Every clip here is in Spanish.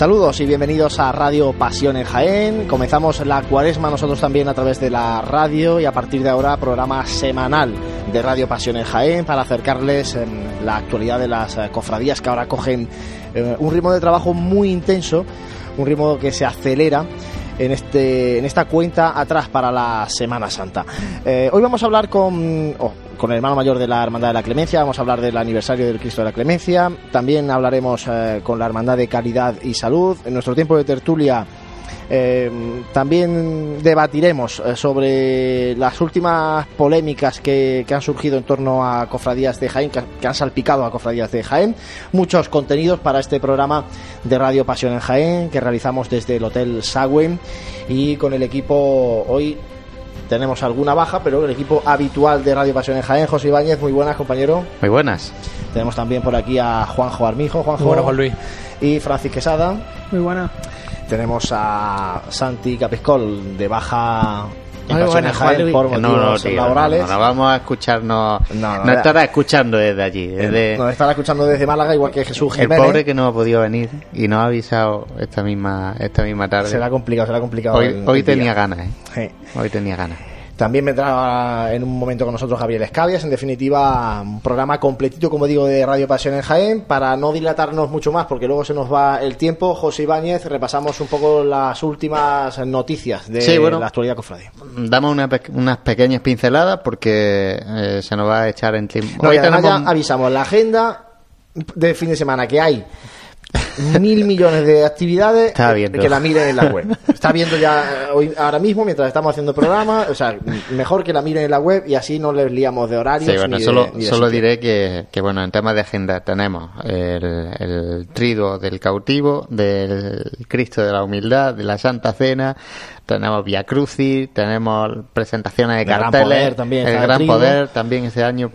Saludos y bienvenidos a Radio Pasión en Jaén. Comenzamos la cuaresma nosotros también a través de la radio y a partir de ahora programa semanal de Radio Pasión en Jaén para acercarles em, la actualidad de las eh, cofradías que ahora cogen eh, un ritmo de trabajo muy intenso, un ritmo que se acelera en, este, en esta cuenta atrás para la Semana Santa. Eh, hoy vamos a hablar con, oh, con el hermano mayor de la Hermandad de la Clemencia, vamos a hablar del aniversario del Cristo de la Clemencia, también hablaremos eh, con la Hermandad de Caridad y Salud. En nuestro tiempo de tertulia eh, también debatiremos eh, sobre las últimas polémicas que, que, han surgido en torno a cofradías de Jaén, que, que, han salpicado a cofradías de Jaén. Muchos contenidos para este programa de Radio Pasión en Jaén que realizamos desde el Hotel Sagüen y con el equipo hoy tenemos alguna baja, pero el equipo habitual de Radio Pasión en Jaén, José Ibáñez, muy buenas, compañero. Muy buenas. Tenemos también por aquí a Juanjo Armijo, Juanjo. Bueno, Juan Luis. Y Francis Quesada. Muy buena. Tenemos a Santi Capiscol, de baja muy Jaén, por motivos no, no, tío, laborales. No, no, vamos a escucharnos. No, no, no estará escuchando desde allí. Desde Nos estará escuchando desde Málaga, igual que Jesús el pobre que no ha podido venir y nos ha avisado esta misma esta misma tarde. Será complicado, será complicado. Hoy, el- hoy el día. tenía ganas, ¿eh? Sí. Hoy tenía ganas. También vendrá en un momento con nosotros Gabriel Escabias. En definitiva, un programa completito, como digo, de Radio Pasión en Jaén. Para no dilatarnos mucho más, porque luego se nos va el tiempo, José Ibáñez, repasamos un poco las últimas noticias de Sí, bueno. la actualidad cofradía. Damos una pe- unas pequeñas pinceladas porque eh, se nos va a echar en tiempo. No, Hoy tenemos- ya avisamos la agenda de fin de semana que hay mil millones de actividades que la miren en la web. Está viendo ya eh, hoy ahora mismo mientras estamos haciendo programa, o sea, mejor que la miren en la web y así no les liamos de horarios Sí, bueno, ni de- solo, ni de solo diré que, que, bueno, en temas de agenda tenemos el, el triduo del cautivo, del Cristo de la Humildad, de la Santa Cena, tenemos Via Crucis, tenemos presentaciones de El Gran carteles, Poder también, el Gran. Poder también ese año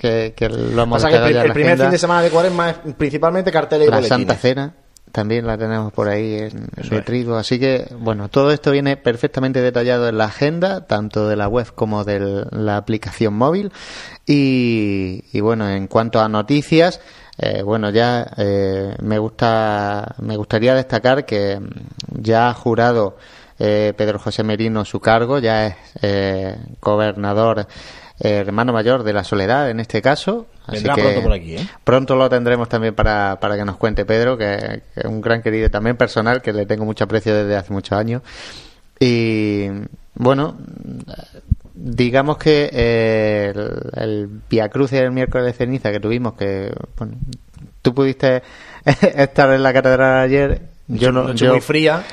que, que lo hemos Pasa que el, ya el primer agenda. fin de semana de cuaresma es principalmente carteles y boletines. Santa Cena también la tenemos por ahí en de triduo. Así que, bueno, todo esto viene perfectamente detallado en la agenda, tanto de la web como de la aplicación móvil. Y, y bueno, en cuanto a noticias, eh, bueno, ya eh, me gusta, me gustaría destacar que mm, ya ha jurado eh, Pedro José Merino su cargo, ya es eh, gobernador hermano mayor de la Soledad en este caso. Así que pronto por aquí, ¿eh? Pronto lo tendremos también para, para que nos cuente Pedro, que, que es un gran querido también personal, que le tengo mucho aprecio desde hace muchos años. Y bueno, digamos que eh, el, el Via Crucis del miércoles de ceniza que tuvimos, que bueno, tú pudiste estar en la catedral ayer. Yo no, Noche yo- muy fría,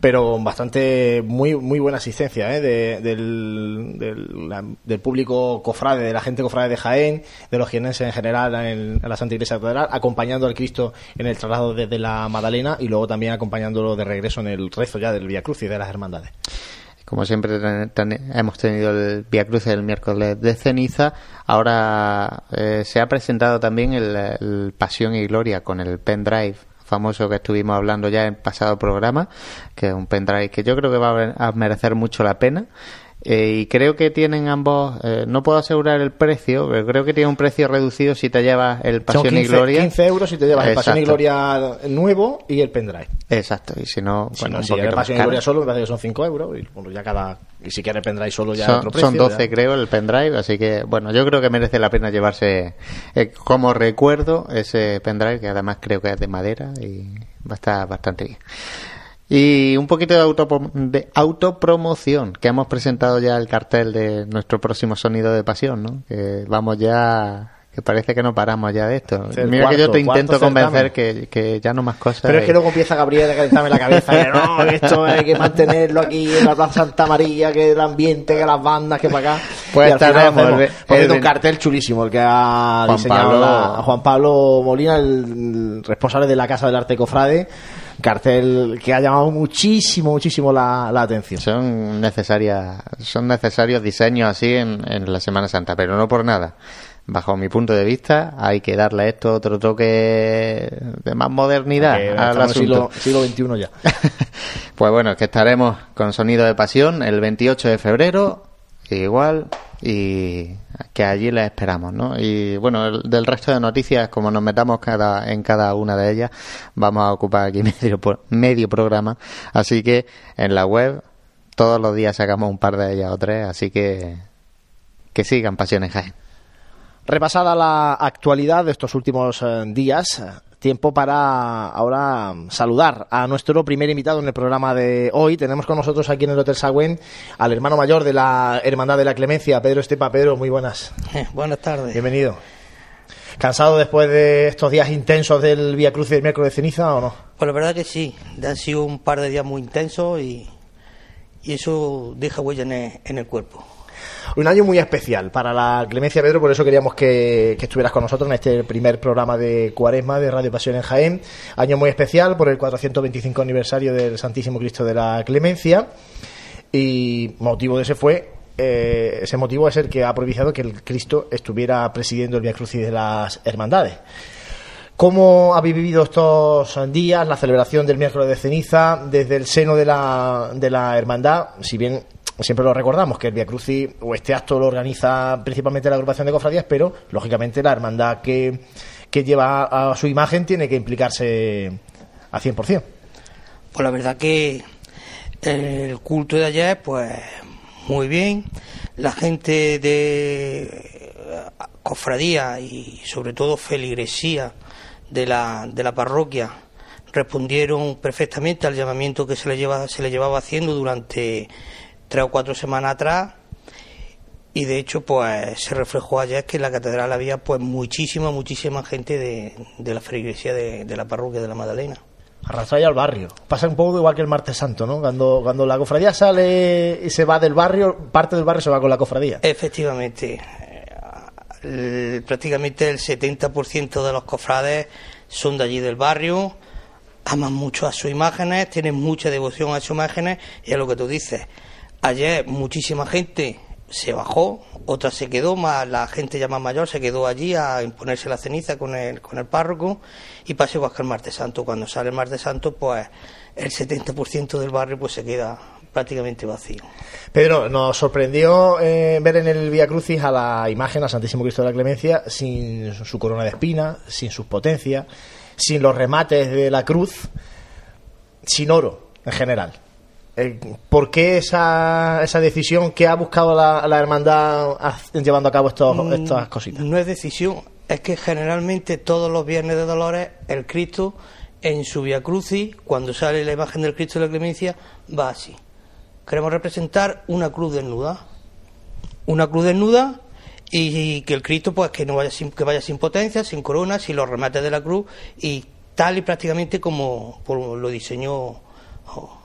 pero bastante muy muy buena asistencia ¿eh? de- del, del, público cofrade, de la gente cofrade de Jaén, de los jienenses en general en, en la Santa Iglesia Catedral, acompañando al Cristo en el traslado desde la Magdalena y luego también acompañándolo de regreso en el rezo ya del Via Crucis de las hermandades. Como siempre hemos tenido el Via Cruz el miércoles de ceniza, ahora eh, se ha presentado también el, el Pasión y Gloria con el pendrive famoso que estuvimos hablando ya en pasado programa, que es un pendrive que yo creo que va a merecer mucho la pena. Eh, y creo que tienen ambos, eh, no puedo asegurar el precio, pero creo que tiene un precio reducido si te llevas el Pasión Son 15, y Gloria. 15 euros si te llevas el Pasión y Exacto. Gloria nuevo y el pendrive. Exacto, y si no, Si bueno, no, un si el Pasión y. Gloria solo me parece que son 5 euros y bueno, ya cada y si quieres pendrive solo ya son, otro precio. son 12 ya. creo el pendrive así que bueno yo creo que merece la pena llevarse eh, como recuerdo ese pendrive que además creo que es de madera y va a estar bastante bien y un poquito de, autopro- de autopromoción que hemos presentado ya el cartel de nuestro próximo sonido de pasión ¿no? que vamos ya que parece que no paramos ya de esto el mira que yo te intento convencer que, que ya no más cosas Pero es que luego empieza Gabriel a calentarme la cabeza. que no, esto hay que mantenerlo aquí en la Plaza Santa María, que el ambiente, que las bandas, que para acá. Pues estaremos, Por cierto, el- un cartel chulísimo el que ha Juan diseñado Pablo- la- Juan Pablo Molina, el responsable de la Casa del Arte Cofrade. Cartel que ha llamado muchísimo, muchísimo la, la atención. son necesarias son necesarios diseños así en, en la Semana Santa pero no por nada bajo mi punto de vista hay que darle a esto otro toque de más modernidad al asunto siglo, siglo XXI ya. pues bueno que estaremos con sonido de pasión el 28 de febrero igual y que allí les esperamos, ¿no? Y bueno, del resto de noticias, como nos metamos cada, en cada una de ellas, vamos a ocupar aquí medio, medio programa, así que en la web todos los días sacamos un par de ellas o tres, así que que sigan Pasiones Jaén. Repasada la actualidad de estos últimos eh, días, tiempo para ahora saludar a nuestro primer invitado en el programa de hoy. Tenemos con nosotros aquí en el Hotel Sagüen al hermano mayor de la Hermandad de la Clemencia, Pedro Estepa. Pedro, muy buenas. buenas tardes. Bienvenido. ¿Cansado después de estos días intensos del Vía Cruz y del miércoles de ceniza o no? Pues la verdad que sí. Han sido un par de días muy intensos y, eso deja huella en el cuerpo. Un año muy especial para la Clemencia Pedro, por eso queríamos que, estuvieras con nosotros en este primer programa de Cuaresma de Radio Pasión en Jaén. Año muy especial por el 425 aniversario del Santísimo Cristo de la Clemencia. Y motivo de ese fue eh, ese motivo es el que ha propiciado que el Cristo estuviera presidiendo el Via Crucis de las Hermandades. ¿Cómo habéis vivido estos días, la celebración del miércoles de ceniza, desde el seno de la, de la hermandad? Si bien siempre lo recordamos que el Via Crucis o este acto lo organiza principalmente la agrupación de cofradías, pero lógicamente la hermandad que, lleva a su imagen tiene que implicarse a 100%. Pues la verdad que el culto de ayer, pues muy bien. La gente de cofradía y sobre todo feligresía de la, de la parroquia respondieron perfectamente al llamamiento que se le, lleva, se le llevaba haciendo durante tres o cuatro semanas atrás y de hecho pues se reflejó ayer que en la catedral había pues muchísima, muchísima gente de, la feligresía de, la parroquia de la Magdalena. Arrastrar al barrio. Pasa un poco igual que el martes santo, ¿no? Cuando, cuando la cofradía sale y se va del barrio, parte del barrio se va con la cofradía. Efectivamente. prácticamente el 70% de los cofrades son de allí del barrio, aman mucho a sus imágenes, tienen mucha devoción a sus imágenes y a lo que tú dices, Ayer muchísima gente se bajó, otra se quedó, más la gente ya más mayor se quedó allí a imponerse la ceniza con el, con el párroco y pasó igual que el martes santo. Cuando sale el martes santo, pues el 70% del barrio pues se queda prácticamente vacío. Pedro, nos sorprendió eh, ver en el Vía Crucis a la imagen, a Santísimo Cristo de la Clemencia, sin su corona de espinas, sin sus potencias, sin los remates de la cruz, sin oro en general. Eh, ¿Por qué esa, esa decisión? ¿Qué ha buscado la, la hermandad llevando a cabo estos, mm, estas cositas? No es decisión, es que generalmente todos los viernes de Dolores el Cristo en su Via Crucis, cuando sale la imagen del Cristo de la Clemencia, va así. Queremos representar una cruz desnuda. Una cruz desnuda y, que el Cristo pues que no vaya sin, que vaya sin potencia, sin corona, sin los remates de la cruz y tal y prácticamente como, lo diseñó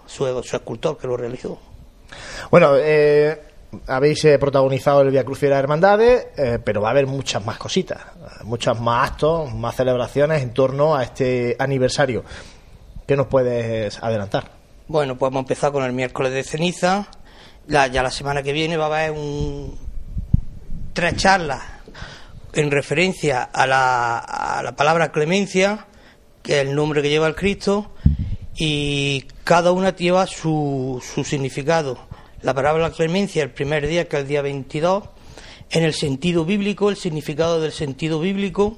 su, escultor que lo realizó. Bueno, eh, habéis eh, protagonizado el Via Cruz y las Hermandades, eh, pero va a haber muchas más cositas, muchas más actos, más celebraciones en torno a este aniversario. ¿Qué nos puedes adelantar? Bueno, pues vamos a empezar con el miércoles de ceniza. ya la semana que viene va a haber un, tres charlas en referencia a la, a la palabra clemencia, que es el nombre que lleva el Cristo, y cada una lleva su, su significado. La palabra clemencia el primer día, que es el día 22, en el sentido bíblico, el significado del sentido bíblico,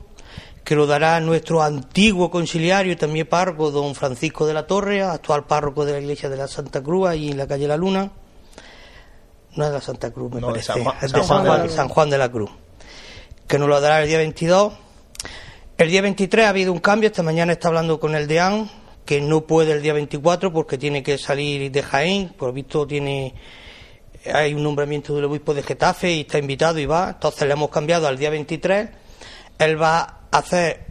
que lo dará nuestro antiguo conciliario y también párroco, don Francisco de la Torre, actual párroco de la iglesia de la Santa Cruz, ahí en la calle La Luna. No es la Santa Cruz, me parece, es de San Juan de la Cruz, que nos lo dará el día 22. El día 23 ha habido un cambio, esta mañana está hablando con el deán, que no puede el día 24 porque tiene que salir de Jaén, por visto tiene hay un nombramiento del obispo de Getafe y está invitado y va, entonces le hemos cambiado al día 23. Él va a hacer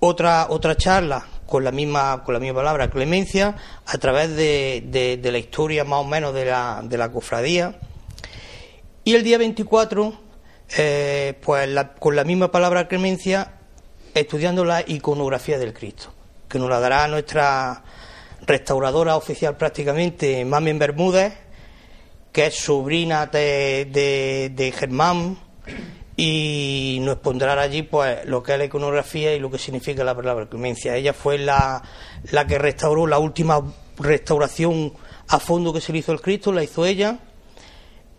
otra otra charla con la misma con la misma palabra clemencia a través de, de, la historia más o menos de la, de la cofradía. Y el día 24 eh, pues con la misma palabra clemencia estudiando la iconografía del Cristo que nos la dará nuestra restauradora oficial prácticamente, Mami Bermúdez, que es sobrina de, de, Germán, y nos pondrá allí pues lo que es la iconografía y lo que significa la palabra clemencia. Ella fue la, la que restauró la última restauración a fondo que se le hizo el Cristo, la hizo ella,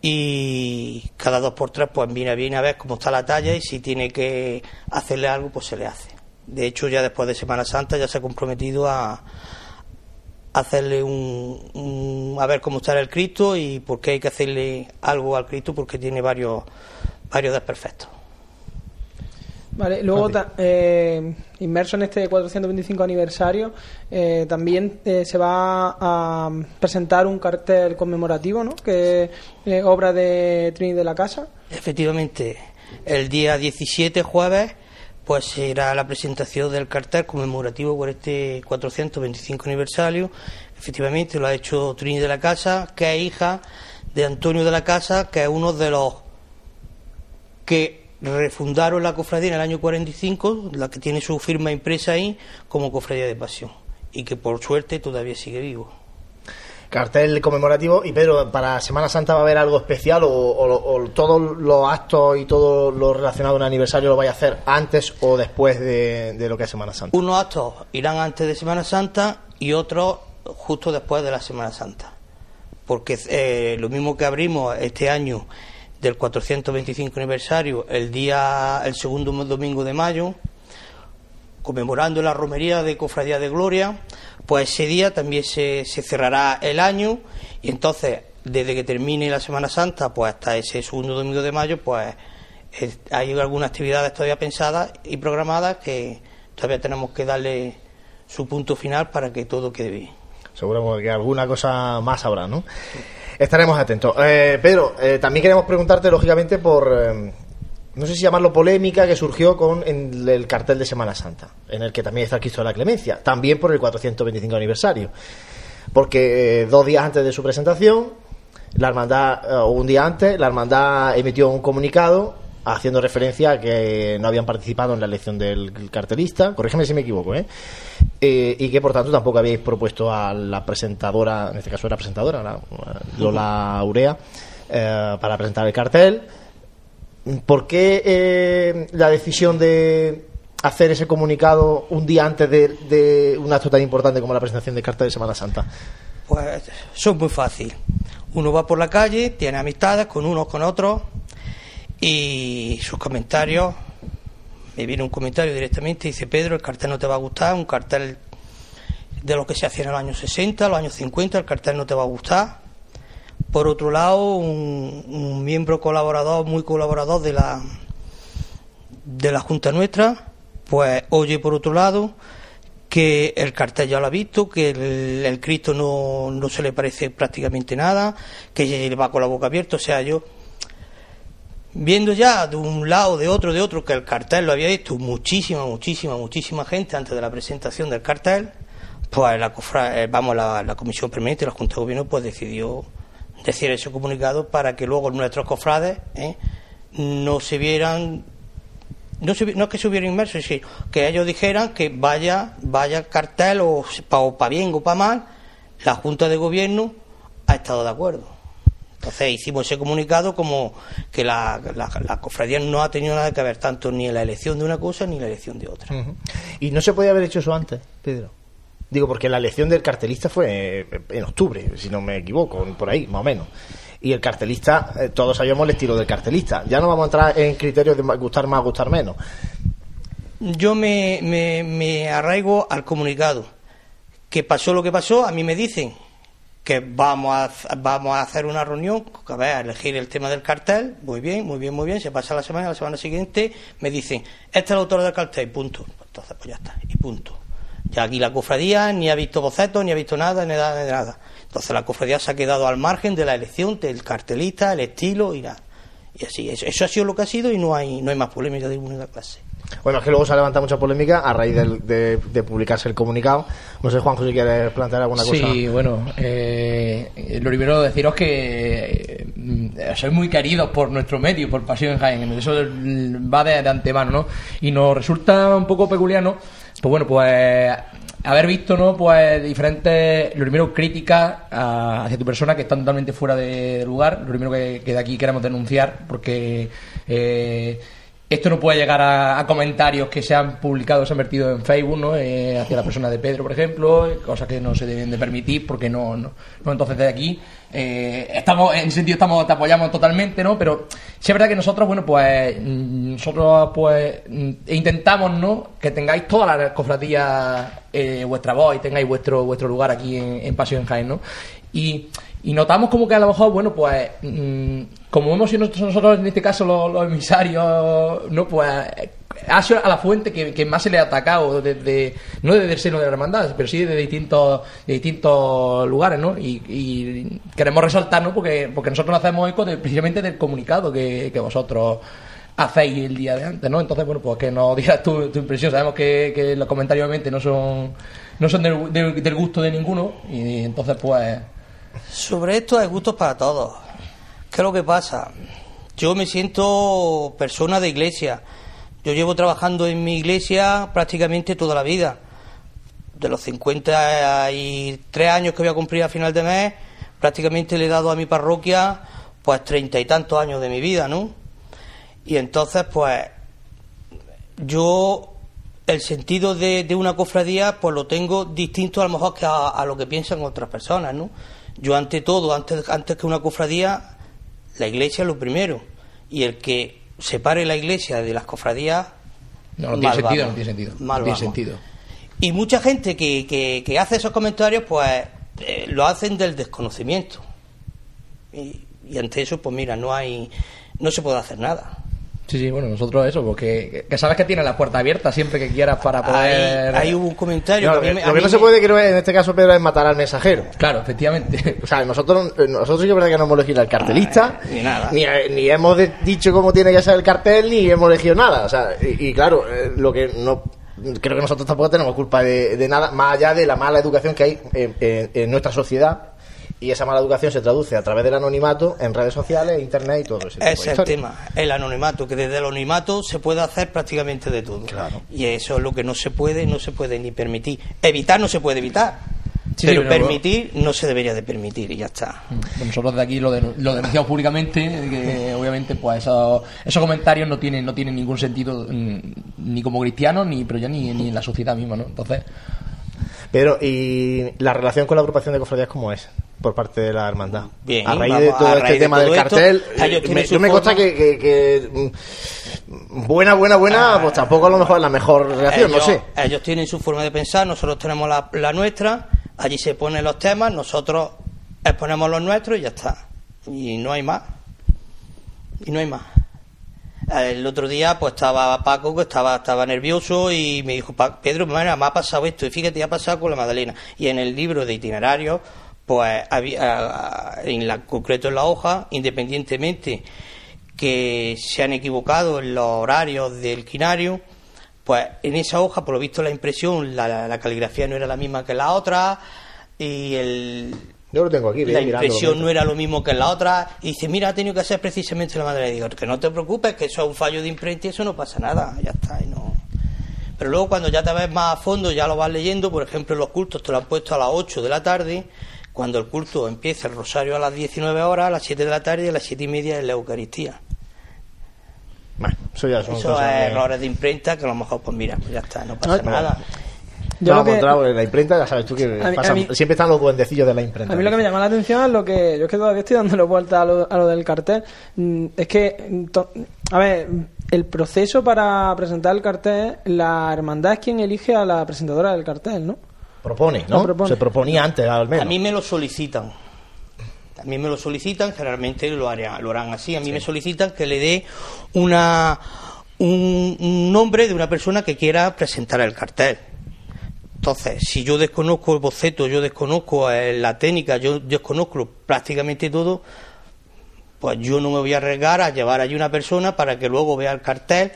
y cada dos por tres pues viene, viene a ver cómo está la talla y si tiene que hacerle algo pues se le hace. De hecho ya después de Semana Santa ya se ha comprometido a hacerle un, a ver cómo está el Cristo y por qué hay que hacerle algo al Cristo porque tiene varios varios desperfectos. Vale, luego eh, inmerso en este 425 aniversario eh, también eh, se va a presentar un cartel conmemorativo, ¿no? Que es obra de Trini de la Casa. Efectivamente, el día 17 jueves pues será la presentación del cartel conmemorativo por este 425 aniversario. Efectivamente lo ha hecho Trini de la Casa, que es hija de Antonio de la Casa, que es uno de los que refundaron la cofradía en el año 45, la que tiene su firma impresa ahí, como cofradía de pasión, y que por suerte todavía sigue vivo. Cartel conmemorativo. Y Pedro, ¿para Semana Santa va a haber algo especial o, todos los actos y todo lo relacionado al aniversario lo vaya a hacer antes o después de, lo que es Semana Santa? Unos actos irán antes de Semana Santa y otros justo después de la Semana Santa. Porque eh, lo mismo que abrimos este año del 425 aniversario el día el segundo domingo de mayo conmemorando la romería de Cofradía de Gloria pues ese día también se, se cerrará el año y entonces desde que termine la Semana Santa pues hasta ese segundo domingo de mayo pues hay algunas actividades todavía pensadas y programadas que todavía tenemos que darle su punto final para que todo quede bien. Seguro que alguna cosa más habrá, ¿no? Estaremos atentos. Eh, Pedro, eh, también queremos preguntarte, lógicamente, por. Eh, no sé si llamarlo polémica que surgió con el cartel de Semana Santa, en el que también está el Cristo de la Clemencia, también por el 425 aniversario. Porque dos días antes de su presentación, la hermandad, o un día antes, la hermandad emitió un comunicado haciendo referencia a que no habían participado en la elección del cartelista, corrígeme si me equivoco, ¿eh? ¿eh? y que por tanto tampoco habíais propuesto a la presentadora, en este caso era presentadora, la, Lola Urea, eh, para presentar el cartel. ¿Por qué eh, la decisión de hacer ese comunicado un día antes de, de, un acto tan importante como la presentación del cartel de Semana Santa? Pues eso es muy fácil. Uno va por la calle, tiene amistades con unos, con otros, y sus comentarios, me viene un comentario directamente, dice Pedro, el cartel no te va a gustar, un cartel de lo que se hacía en los años 60, los años 50, el cartel no te va a gustar. Por otro lado, un, miembro colaborador, muy colaborador de la, de la Junta nuestra, pues oye por otro lado que el cartel ya lo ha visto, que el, Cristo no, no se le parece prácticamente nada, que va con la boca abierta, o sea, yo viendo ya de un lado, de otro, de otro, que el cartel lo había visto muchísima, muchísima, muchísima gente antes de la presentación del cartel, pues la, eh, vamos, la, la Comisión Permanente, la Junta de Gobierno, pues decidió decir ese comunicado para que luego nuestros cofrades ¿eh? no se vieran no, se, no es que se hubieran inmersos, sino que ellos dijeran que vaya, vaya cartel o para bien o para mal, la Junta de Gobierno ha estado de acuerdo. Entonces hicimos ese comunicado como que la, la, cofradía no ha tenido nada que ver tanto ni en la elección de una cosa ni en la elección de otra. ¿Y no se podía haber hecho eso antes, Pedro? Digo, porque la elección del cartelista fue en octubre, si no me equivoco, por ahí, más o menos. Y el cartelista, eh, todos sabíamos el estilo del cartelista. Ya no vamos a entrar en criterios de gustar más, gustar menos. Yo me, me, me arraigo al comunicado. Que pasó lo que pasó, a mí me dicen que vamos a, vamos a hacer una reunión, a ver, a elegir el tema del cartel, muy bien, muy bien, muy bien, se pasa la semana, la semana siguiente me dicen, este es el autor del cartel, punto. Entonces, pues ya está, y punto. Ya aquí la cofradía ni ha visto bocetos, ni ha visto nada, ni nada, ni nada. Entonces la cofradía se ha quedado al margen de la elección del cartelista, el estilo y nada. Y así, eso, eso ha sido lo que ha sido y no hay, no hay más polémica de ninguna clase. Bueno, es que luego se ha levantado mucha polémica a raíz de, publicarse el comunicado. No sé, Juanjo, si quieres plantear alguna cosa. Sí, bueno, eh, lo primero deciros que eh, sois muy queridos por nuestro medio, por Pasión en Jaén. Eso va de, antemano, ¿no? Y nos resulta un poco peculiar, ¿no? Pues bueno, pues haber visto, ¿no? Pues diferentes, lo primero, críticas hacia tu persona que están totalmente fuera de lugar. Lo primero que, que de aquí queremos denunciar, porque... Eh, esto no puede llegar a, comentarios que se han publicado, se han vertido en Facebook, ¿no? Eh, hacia la persona de Pedro, por ejemplo, cosas que no se deben de permitir porque no, no, entonces de aquí eh, estamos en ese sentido estamos te apoyamos totalmente, ¿no? Pero sí es verdad que nosotros, bueno, pues nosotros pues intentamos, ¿no? Que tengáis todas las cofradías eh, vuestra voz y tengáis vuestro vuestro lugar aquí en, en Paseo en Jaén, ¿no? Y y notamos como que a lo mejor, bueno, pues, mm, como hemos sido nosotros, en este caso los, emisarios, ¿no? Pues ha sido a la fuente que, más se le ha atacado, desde, no desde el seno de la hermandad, pero sí de distintos, de distintos lugares, ¿no? Y, queremos resaltar, ¿no? Porque, porque nosotros hacemos eco precisamente del comunicado que, vosotros hacéis el día de antes, ¿no? Entonces, bueno, pues que nos digas tu, tu impresión. Sabemos que, los comentarios obviamente no son, no son del gusto de ninguno y entonces, pues sobre esto hay gustos para todos. ¿Qué es lo que pasa? Yo me siento persona de iglesia. Yo llevo trabajando en mi iglesia prácticamente toda la vida. De los 53 años que voy a cumplir a final de mes, prácticamente le he dado a mi parroquia pues treinta y tantos años de mi vida, ¿no? Y entonces, pues, yo el sentido de, una cofradía, pues lo tengo distinto a lo mejor que a, a lo que piensan otras personas, ¿no? Yo ante todo, antes, antes que una cofradía, la iglesia es lo primero. Y el que separe la iglesia de las cofradías... No, tiene sentido, no tiene sentido. tiene sentido. Y mucha gente que, que, hace esos comentarios, pues eh, lo hacen del desconocimiento. Y, y ante eso, pues mira, no hay, no se puede hacer nada. Sí, sí, bueno, nosotros eso, porque que sabes que tiene la puerta abierta siempre que quieras para poder... Hay, un comentario... lo que no se puede, creo, en este caso, Pedro, es matar al mensajero. Claro, efectivamente. O sea, nosotros, nosotros sí que es verdad que no hemos elegido el cartelista, ni nada. Ni, hemos dicho cómo tiene que ser el cartel, ni hemos elegido nada. O sea, y, claro, eh, lo que no... Creo que nosotros tampoco tenemos culpa de, nada, más allá de la mala educación que hay en nuestra sociedad y esa mala educación se traduce a través del anonimato en redes sociales, internet y todo eso. Ese es el tema, el anonimato, que desde el anonimato se puede hacer prácticamente de todo. Claro. Y eso es lo que no se puede, no se puede ni permitir. Evitar no se puede evitar. pero permitir no se debería de permitir y ya está. Mm. Nosotros de aquí lo, lo denunciamos públicamente, que obviamente pues esos, esos comentarios no tienen, no tienen ningún sentido mm, ni como cristianos, ni, pero ya ni, ni en la sociedad misma, ¿no? Entonces... Pero, ¿y la relación con la agrupación de cofradías cómo es? por parte de la hermandad. Bien, a raíz de todo este tema del cartel, eh, yo me consta que, mm, buena, buena, buena, ah. pues tampoco a lo mejor es la mejor reacción, no sé. Ellos tienen su forma de pensar, nosotros tenemos la, nuestra, allí se ponen los temas, nosotros exponemos los nuestros y ya está. Y no hay más. Y no hay más. El otro día pues estaba Paco que estaba estaba nervioso y me dijo Pedro me ha pasado esto y fíjate ha pasado con la Madalena y en el libro de itinerarios pues había, en la, concreto en la hoja, independientemente que se han equivocado en los horarios del quinario, pues en esa hoja, por lo visto, la impresión, la, caligrafía no era la misma que la otra y el, yo lo tengo aquí, la impresión no era lo mismo que en la otra. Y dice, mira, ha tenido que hacer precisamente la madre. Y digo, que no te preocupes, que eso es un fallo de imprenta y eso no pasa nada, ya está. Y no... Pero luego cuando ya te ves más a fondo, ya lo vas leyendo, por ejemplo, los cultos te lo han puesto a las 8 de la tarde cuando el culto empieza el rosario a las 19 horas, a las 7 de la tarde y a las 7 y media es la Eucaristía. Bueno, eso ya son Eso es errores de imprenta que a lo mejor, pues mira, pues ya está, no pasa nada. Yo lo que... en la imprenta, ya sabes tú que siempre están los duendecillos de la imprenta. A mí lo que me llama la atención es lo que yo es que todavía estoy dándole vuelta a lo, a lo del cartel. Mm, es que, a ver, el proceso para presentar el cartel, la hermandad es quien elige a la presentadora del cartel, ¿no? Propone, ¿no? Se proponía antes, al menos. A mí me lo solicitan. A mí me lo solicitan, generalmente lo, harán, lo harán así. A mí me solicitan que le dé una, un, nombre de una persona que quiera presentar el cartel. Entonces, si yo desconozco el boceto, yo desconozco eh, la técnica, yo desconozco prácticamente todo, pues yo no me voy a arriesgar a llevar allí una persona para que luego vea el cartel,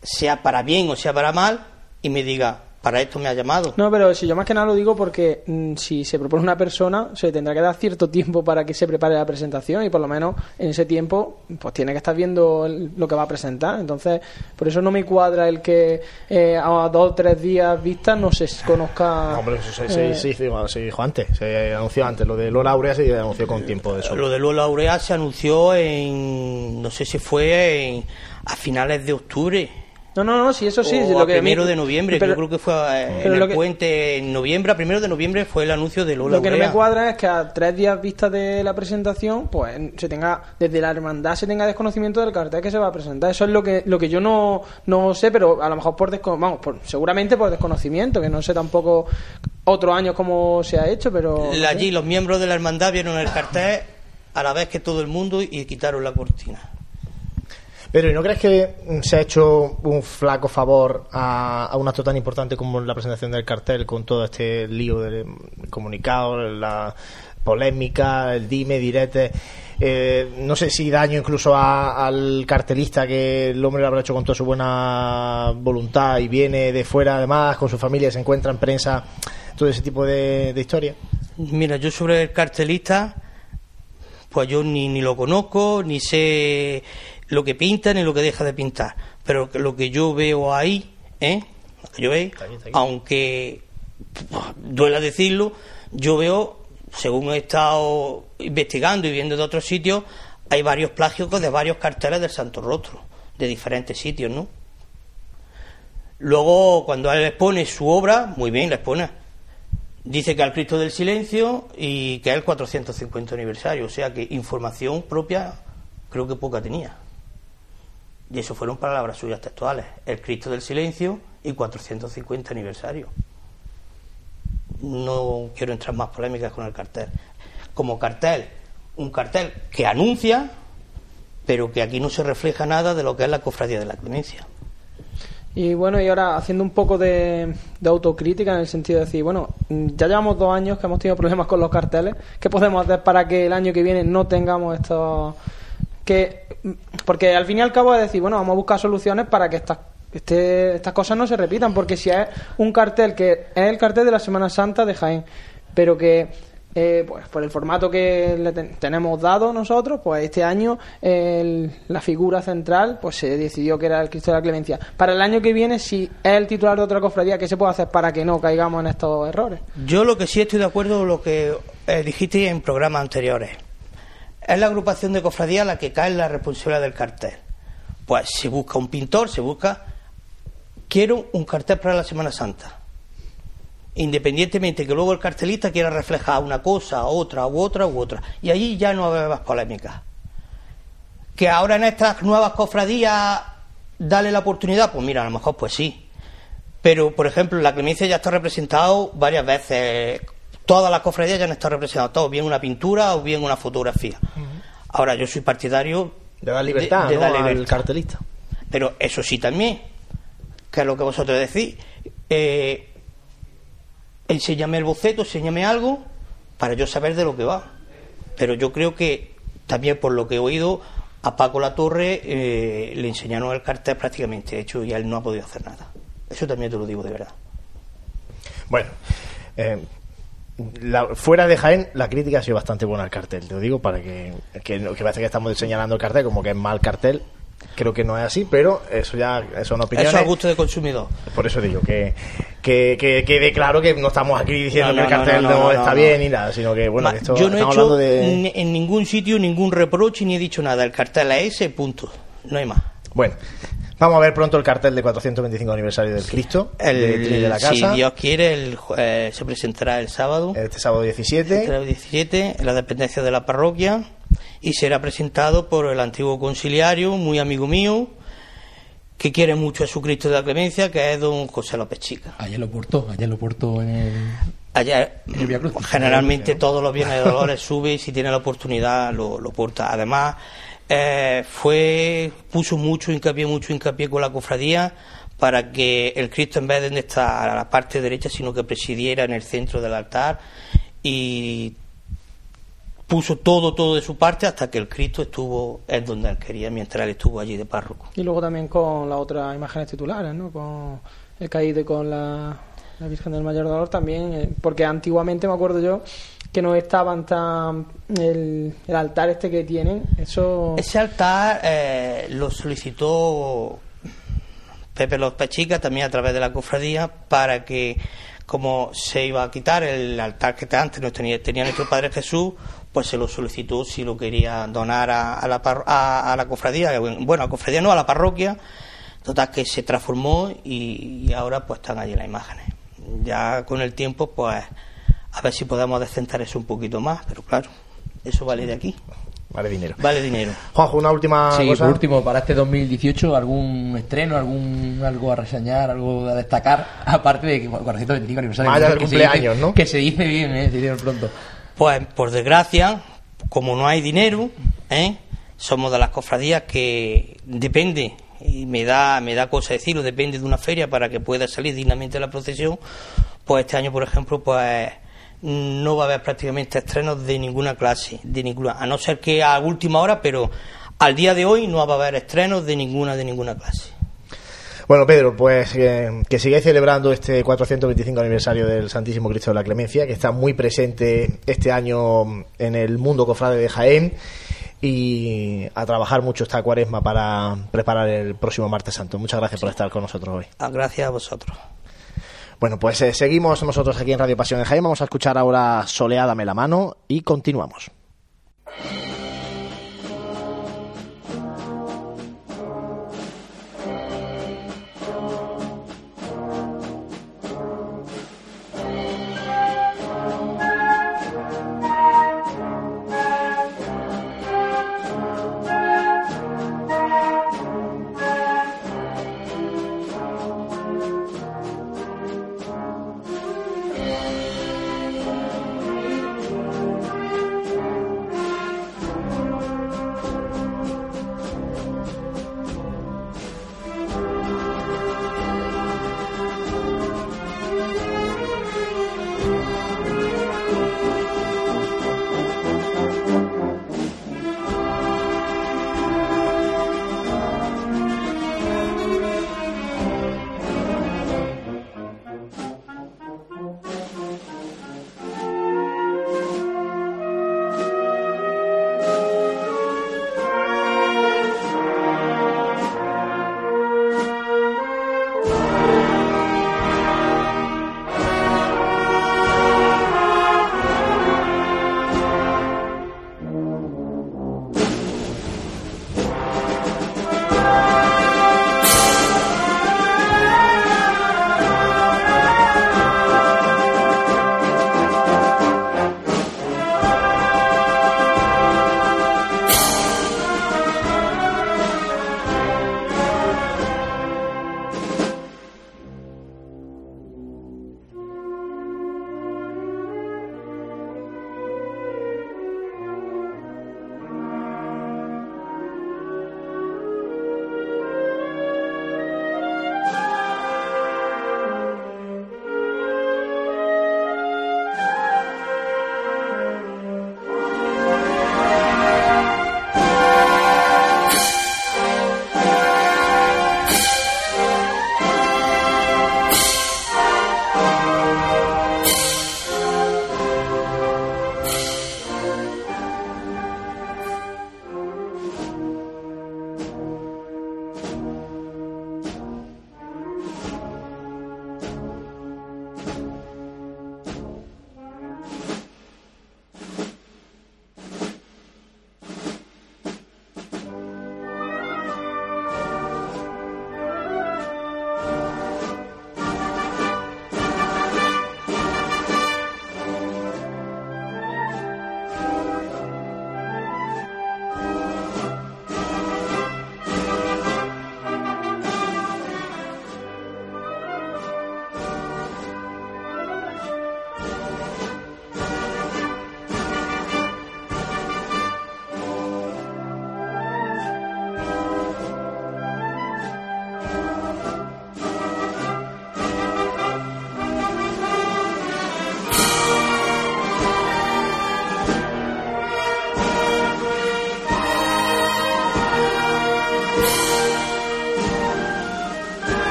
sea para bien o sea para mal, y me diga, para esto me ha llamado. No, pero si yo más que nada lo digo porque mm, si se propone una persona, se tendrá que dar cierto tiempo para que se prepare la presentación y por lo menos en ese tiempo pues tiene que estar viendo el- lo que va a presentar. Entonces, por eso no me cuadra el que eh, a dos o tres días vistas no se conozca... No, hombre, eso se, se- eh, se dijo antes, se anunció antes. Lo de Lola Aurea se anunció con tiempo de sobra. Lo de Lola Aurea se anunció en, no sé si fue en- a finales de octubre. No, no, no, sí, eso sí. o lo a que mí- primero de noviembre, pero- yo creo que fue eh, en el que- puente en noviembre, a primero de noviembre fue el anuncio de Lola Lo que no me cuadra es que a tres días vistas de la presentación, pues se tenga, desde la hermandad se tenga desconocimiento del cartel que se va a presentar. Eso es lo que, lo que yo no, no sé, pero a lo mejor por, vamos, por, seguramente por desconocimiento, que no sé tampoco otros años cómo se ha hecho, pero... La-. Allí los miembros de la hermandad vieron el cartel a la vez que todo el mundo y quitaron la cortina. Pero ¿y no crees que se ha hecho un flaco favor a, a un acto tan importante como la presentación del cartel con todo este lío del comunicado, la polémica, el dime, direte? Eh, no sé si daño incluso a- al cartelista que el hombre lo habrá hecho con toda su buena voluntad y viene de fuera además con su familia, se encuentra en prensa, todo ese tipo de, de historia. Mira, yo sobre el cartelista, pues yo ni, ni lo conozco, ni sé lo que pinta ni lo que deja de pintar. Pero lo que yo veo ahí, ¿eh? Lo que yo veo, aunque duela decirlo, yo veo, según he estado investigando y viendo de otros sitios, hay varios plagios de varios carteles del Santo Rostro, de diferentes sitios, ¿no? Luego, cuando él expone su obra, muy bien, la expone. Dice que al Cristo del Silencio y que es el 450 aniversario, o sea que información propia creo que poca tenía. Y eso fueron palabras suyas textuales, el Cristo del Silencio y 450 aniversario. No quiero entrar más polémicas con el cartel. Como cartel, un cartel que anuncia, pero que aquí no se refleja nada de lo que es la cofradía de la clemencia. Y bueno, y ahora haciendo un poco de, de autocrítica en el sentido de decir, bueno, ya llevamos dos años que hemos tenido problemas con los carteles. ¿Qué podemos hacer para que el año que viene no tengamos estos... que Porque al fin y al cabo es decir, bueno, vamos a buscar soluciones para que estas este, estas cosas no se repitan. Porque si es un cartel que es el cartel de la Semana Santa de Jaén, pero que eh, pues por el formato que le ten- tenemos dado nosotros, pues este año el- la figura central pues se decidió que era el Cristo de la Clemencia. Para el año que viene, si es el titular de otra cofradía, ¿qué se puede hacer para que no caigamos en estos errores? Yo lo que sí estoy de acuerdo con lo que eh, dijiste en programas anteriores. Es la agrupación de cofradías la que cae en la responsabilidad del cartel. Pues se busca un pintor, se busca. Quiero un cartel para la Semana Santa. Independientemente que luego el cartelista quiera reflejar una cosa, otra, u otra, u otra. Y allí ya no va más polémicas. Que ahora en estas nuevas cofradías dale la oportunidad, pues mira, a lo mejor pues sí. Pero, por ejemplo, la clemencia ya está representado varias veces. Todas las cofradías ya han estado representadas, todo bien una pintura o bien una fotografía. Ahora, yo soy partidario De dar libertad, de ¿no? dar al libertad. cartelista. Pero eso sí también, que es lo que vosotros decís, eh, enséñame el boceto, enséñame algo para yo saber de lo que va. Pero yo creo que también por lo que he oído, a Paco La Torre eh, le enseñaron el cartel prácticamente hecho y él no ha podido hacer nada. Eso también te lo digo de verdad. Bueno, eh, la- fuera de Jaén, la crítica ha sido bastante buena al cartel, te lo digo, para que, que, que parece que estamos señalando el cartel como que es mal cartel. Creo que no es así, pero eso ya son opiniones. Eso a gusto de consumidor. Por eso digo que, que, que quede claro que no estamos aquí diciendo No, que el cartel no, está bien ni nada, sino que bueno, Ma- que esto yo no he hecho de. en ningún sitio ningún reproche ni he dicho nada. El cartel es ese, punto. No hay más. Bueno, vamos a ver pronto el cartel de 425 aniversario del Cristo, El, de, de la casa, si Dios quiere, el eh, se presentará el sábado. este sábado 17. el 17 en la dependencia de la parroquia y será presentado por el antiguo conciliario, muy amigo mío, que quiere mucho a su Cristo de la Clemencia, que es don José López Chica. Ayer lo portó, ayer lo portó en el... Ayer, generalmente todos los viernes de Dolores sube y si tiene la oportunidad lo, lo porta. Además, eh, fue puso mucho hincapié, mucho hincapié con la cofradía para que el Cristo en vez de estar a la parte derecha, sino que presidiera en el centro del altar y puso todo, todo de su parte hasta que el Cristo estuvo en donde él quería, mientras él estuvo allí de párroco. Y luego también con las otras imágenes titulares, ¿no? Con el caído con la, la Virgen del Mayor Dolor también, eh, porque antiguamente me acuerdo yo que no estaban tan el, el altar este que tienen, eso Ese altar eh, lo solicitó Pepe Los Pechica también a través de la cofradía para que como se iba a quitar el altar que antes no tenía, tenía nuestro Padre Jesús, pues se lo solicitó si lo quería donar a, la, par- a, a la cofradía, bueno, a cofradía no, a la parroquia, total que se transformó y, y ahora pues están allí las imágenes. Ya con el tiempo pues a ver si podemos descentar eso un poquito más, pero claro, eso vale de aquí, Vale dinero. vale dinero. Juanjo, una última Sí, cosa. por último, para este 2018, ¿algún estreno, algún algo a reseñar, algo a destacar? Aparte de que 425 aniversario. Del que se cumpleaños, dice- ¿no? Que se dice bien, ¿eh? Se dice pronto. Pues por desgracia, como no hay dinero, ¿eh? somos de las cofradías que depende, y me da, me da cosa decirlo, depende de una feria para que pueda salir dignamente la procesión, pues este año, por ejemplo, pues no va a haber prácticamente estrenos de ninguna clase, de ninguna, a no ser que a última hora, pero al día de hoy no va a haber estrenos de ninguna, de ninguna clase. Bueno, Pedro, pues eh, que sigáis celebrando este 425 aniversario del Santísimo Cristo de la Clemencia, que está muy presente este año en el mundo cofrade de Jaén y a trabajar mucho esta cuaresma para preparar el próximo martes santo. Muchas gracias por estar con nosotros hoy. Ah, Gracias a vosotros. Bueno, pues eh, seguimos nosotros aquí en Radio Pasión en Jaén. Vamos a escuchar ahora Soleádame la mano y continuamos.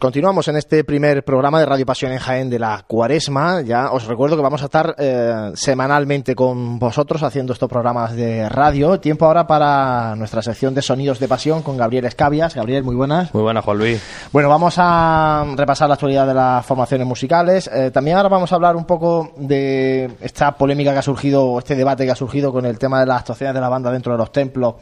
Continuamos en este primer programa de Radio Pasión en Jaén de la Cuaresma. Ya os recuerdo que vamos a estar eh, semanalmente con vosotros haciendo estos programas de radio. Tiempo ahora para nuestra sección de Sonidos de Pasión con Gabriel Escabias. Gabriel, muy buenas. Muy buenas, Juan Luis. Bueno, vamos a repasar la actualidad de las formaciones musicales. Eh, también ahora vamos a hablar un poco de esta polémica que ha surgido, este debate que ha surgido con el tema de las actuaciones de la banda dentro de los templos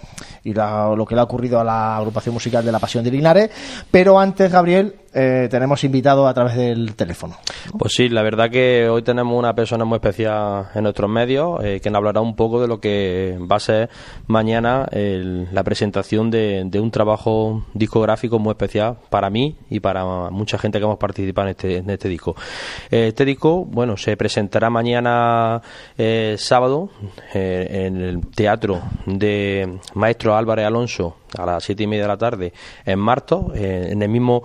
y lo que le ha ocurrido a la agrupación musical de la Pasión de Linares. Pero antes, Gabriel, eh, tenemos invitado a través del teléfono. Pues sí, la verdad que hoy tenemos una persona muy especial en nuestros medios eh, que nos hablará un poco de lo que va a ser mañana la presentación de, un trabajo discográfico muy especial para mí y para mucha gente que hemos participado en este, en este disco. Eh, este disco, bueno, se presentará mañana sábado en el teatro de Maestro Álvarez Alonso a las siete y media de la tarde en Marto. en, el mismo,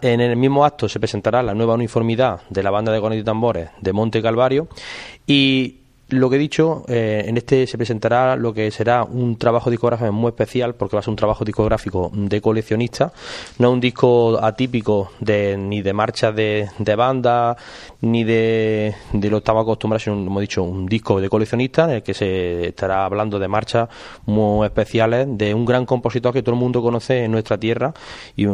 en el mismo acto se presentará la nueva uniformidad de la banda de cornetas y tambores de Monte Calvario y lo que he dicho, eh, en este se presentará lo que será un trabajo discográfico muy especial, porque va a ser un trabajo discográfico de coleccionista, no un disco atípico de, ni de marchas de, de banda, ni de, de lo que estaba acostumbrado, sino, como he dicho, un disco de coleccionista en el que se estará hablando de marchas muy especiales de un gran compositor que todo el mundo conoce en nuestra tierra y,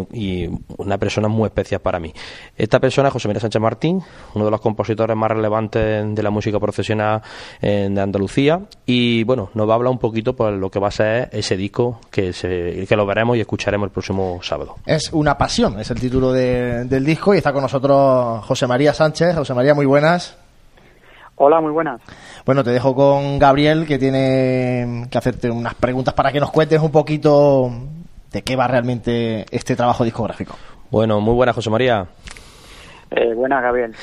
una persona muy especial para mí. Esta persona es José María Sánchez Martín, uno de los compositores más relevantes de la música profesional de Andalucía y bueno, nos va a hablar un poquito por lo que va a ser ese disco que, se, que lo veremos y escucharemos el próximo sábado. Es una pasión, es el título del disco y está con nosotros José María Sánchez. José María, muy buenas. Hola, muy buenas. Bueno, te dejo con Gabriel que tiene que hacerte unas preguntas para que nos cuentes un poquito de qué va realmente este trabajo discográfico. Bueno, muy buenas, José María. Eh, buenas, Gabriel.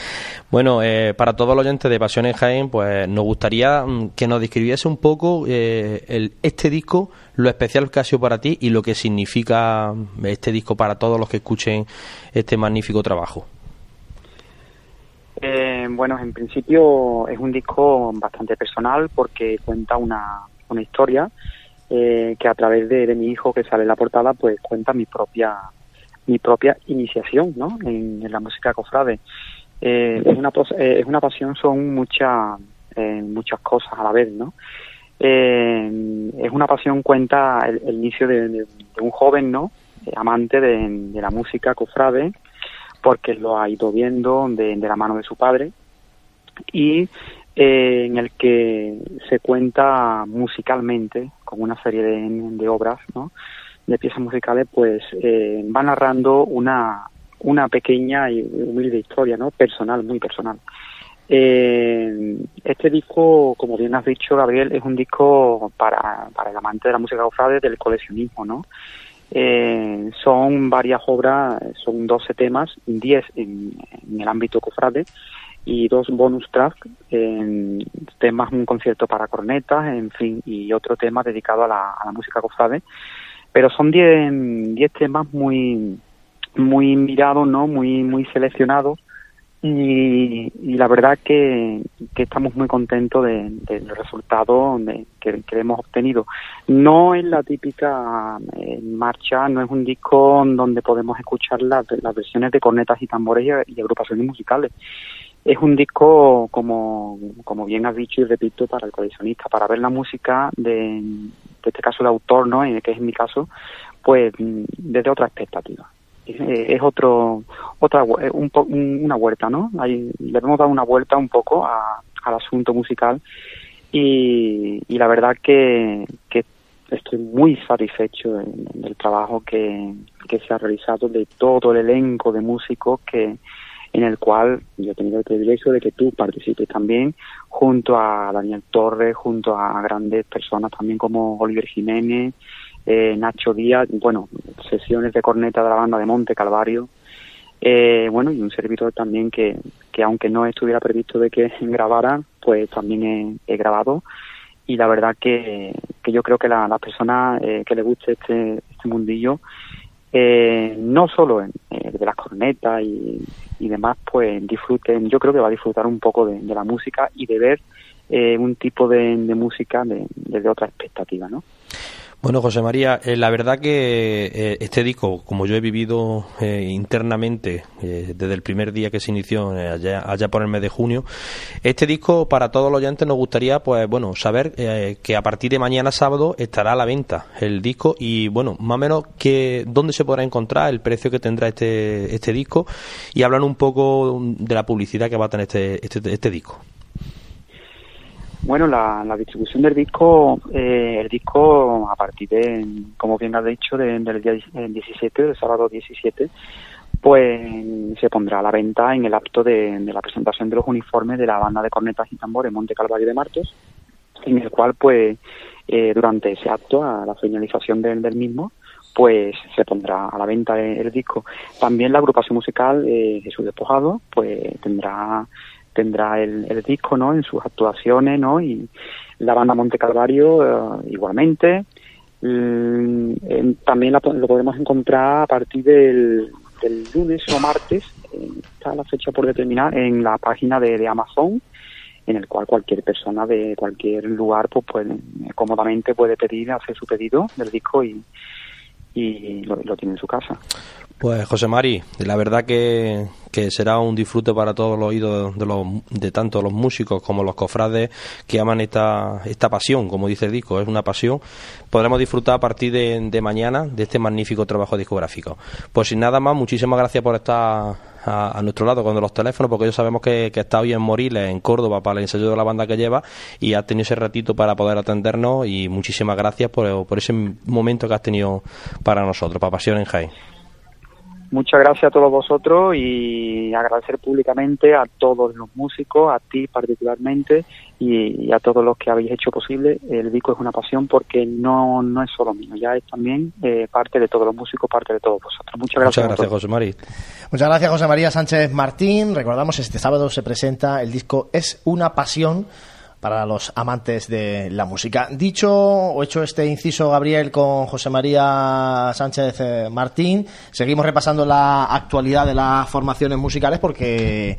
Bueno, eh, para todos los oyentes de Pasión en Jaén, pues nos gustaría mm, que nos describiese un poco eh, el, este disco, lo especial que ha sido para ti y lo que significa mm, este disco para todos los que escuchen este magnífico trabajo. Eh, bueno, en principio es un disco bastante personal porque cuenta una, una historia que a través de, mi hijo que sale en la portada, pues cuenta mi propia mi propia iniciación ¿no? en, la música cofrade. Eh, es, una, eh, es una pasión, son muchas eh, muchas cosas a la vez, ¿no? es una pasión, cuenta el, inicio de, un joven, ¿no? amante de, la música cofrade, porque lo ha ido viendo de, la mano de su padre, y en el que se cuenta musicalmente, con una serie de, de obras, ¿no? de piezas musicales, pues eh, va narrando una, una pequeña y humilde historia, ¿no? Personal, muy personal. Eh, este disco, como bien has dicho, Gabriel, es un disco para, para el amante de la música cofrade del coleccionismo, ¿no? Eh, son varias obras, son 12 temas, 10 en, el ámbito cofrade y dos bonus tracks, en temas, un concierto para cornetas, en fin, y otro tema dedicado a la, a la música cofrade pero son 10 diez temas muy muy mirados, ¿no? Muy muy seleccionados y, la verdad que, que, estamos muy contentos del resultado que, hemos obtenido. No es la típica eh, marcha, no es un disco donde podemos escuchar las, las versiones de cornetas y tambores y, y, agrupaciones musicales. Es un disco, como, como bien has dicho y repito, para el coleccionista, para ver la música de, en este caso el autor, ¿no? que es mi caso, pues mm, desde otra expectativa. Es, otro, otra, eh, un, una vuelta, ¿no? Le hemos dado una vuelta un poco al asunto musical y, la verdad que, que estoy muy satisfecho del trabajo que, que se ha realizado, de todo el elenco de músicos que, en el cual yo he tenido el privilegio de que tú participes también, junto a Daniel Torres, junto a grandes personas también como Oliver Jiménez, eh, Nacho Díaz, bueno, sesiones de corneta de la banda de Monte Calvario, eh, bueno, y un servidor también que, que aunque no estuviera previsto de que grabara, pues también he, grabado y la verdad que, que yo creo que la, las personas eh, que les guste este, este mundillo eh, no solo en, eh, de las cornetas y, demás, pues disfruten, yo creo que va a disfrutar un poco de, la música y de ver eh, un tipo de, música desde de otra expectativa, ¿no? Bueno, José María, eh, la verdad que eh, este disco, como yo he vivido eh, internamente desde el primer día que se inició, allá, allá, por el mes de junio, este disco para todos los oyentes nos gustaría, pues bueno, saber que a partir de mañana sábado estará a la venta el disco y bueno, más o menos que dónde se podrá encontrar, el precio que tendrá este este disco y hablan un poco de la publicidad que va a tener este, este, este disco. Bueno, la, distribución del disco, eh, el disco a partir de, como bien has dicho, del día 17, del sábado 17, pues se pondrá a la venta en el acto de, la presentación de los uniformes de la banda de cornetas y tambores Monte Calvario de Martos, en el cual, pues, eh, durante ese acto, a la finalización del, mismo, pues se pondrá a la venta el, disco. También la agrupación musical eh, Jesús Despojado, pues tendrá tendrá el, disco ¿no? en sus actuaciones ¿no? y la banda Monte Calvario eh, igualmente. Mm, también lo podemos encontrar a partir del, lunes o martes, eh, está la fecha por determinar, en la página de, Amazon, en el cual cualquier persona de cualquier lugar pues puede, cómodamente puede pedir, hacer su pedido del disco y, y lo tiene en su casa. Pues José Mari, la verdad que, que, será un disfrute para todos los oídos de, los, de tanto los músicos como los cofrades que aman esta, esta pasión, como dice el disco, es una pasión. Podremos disfrutar a partir de, mañana de este magnífico trabajo discográfico. Pues sin nada más, muchísimas gracias por estar a, nuestro lado con los teléfonos, porque ya sabemos que, está hoy en Moriles, en Córdoba, para el ensayo de la banda que lleva, y has tenido ese ratito para poder atendernos, y muchísimas gracias por, por ese momento que has tenido para nosotros, para Pasión en Jaén. Muchas gracias a todos vosotros y agradecer públicamente a todos los músicos, a ti particularmente y, a todos los que habéis hecho posible. El disco es una pasión porque no, no es solo mío, ya es también eh, parte de todos los músicos, parte de todos vosotros. Muchas gracias. Muchas gracias, José María. Muchas gracias, José María Sánchez Martín. Recordamos, este sábado se presenta el disco Es una pasión para los amantes de la música. Dicho o hecho este inciso, Gabriel, con José María Sánchez eh, Martín, seguimos repasando la actualidad de las formaciones musicales porque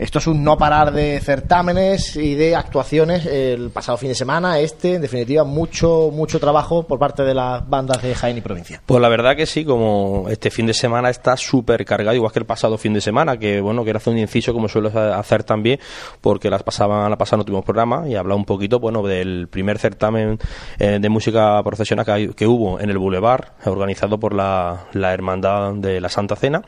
esto es un no parar de certámenes y de actuaciones el pasado fin de semana. Este, en definitiva, mucho, mucho trabajo por parte de las bandas de Jaén y provincia. Pues la verdad que sí, como este fin de semana está súper cargado, igual que el pasado fin de semana, que bueno, quiero hacer un inciso como suelo hacer también, porque las pasaban, la pasada no tuvimos programa y hablar un poquito, bueno, del primer certamen eh, de música profesional que, hubo en el Boulevard, organizado por la, la Hermandad de la Santa Cena,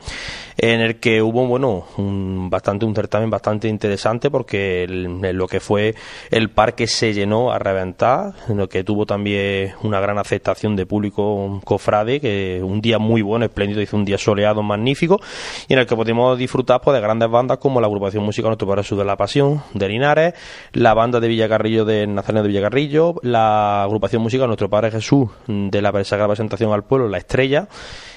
en el que hubo, bueno, un, bastante un certamen bastante interesante porque lo que fue el parque se llenó a reventar, lo que tuvo también una gran aceptación de público cofrade, que un día muy bueno, espléndido, hizo un día soleado, magnífico, y en el que pudimos disfrutar pues, de grandes bandas como la agrupación musical Nuestro Padre Jesús de la Pasión, de Linares, la banda de Villacarrillo de Nazareno de Villacarrillo, la agrupación musical Nuestro Padre Jesús de la Sagrada Presentación al Pueblo, La Estrella,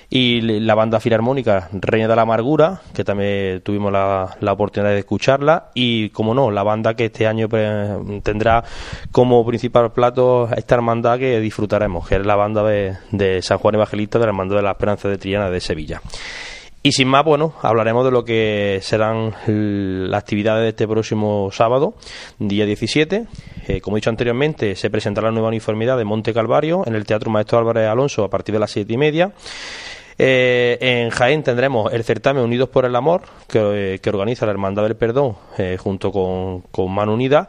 y la banda filarmónica Reina de la Amargura, que también tuvimos la, la, oportunidad de escucharla, y como no, la banda que este año pues, tendrá como principal plato esta hermandad que disfrutaremos, que es la banda de, de San Juan Evangelista de la Hermandad de la Esperanza de Triana de Sevilla. Y sin más, bueno, hablaremos de lo que serán las actividades de este próximo sábado, día 17. Eh, como he dicho anteriormente, se presentará la nueva uniformidad de Monte Calvario en el Teatro Maestro Álvarez Alonso a partir de las siete y media. Eh, en Jaén tendremos el certamen Unidos por el Amor, que, eh, organiza la Hermandad del Perdón junto con, con Mano Unida.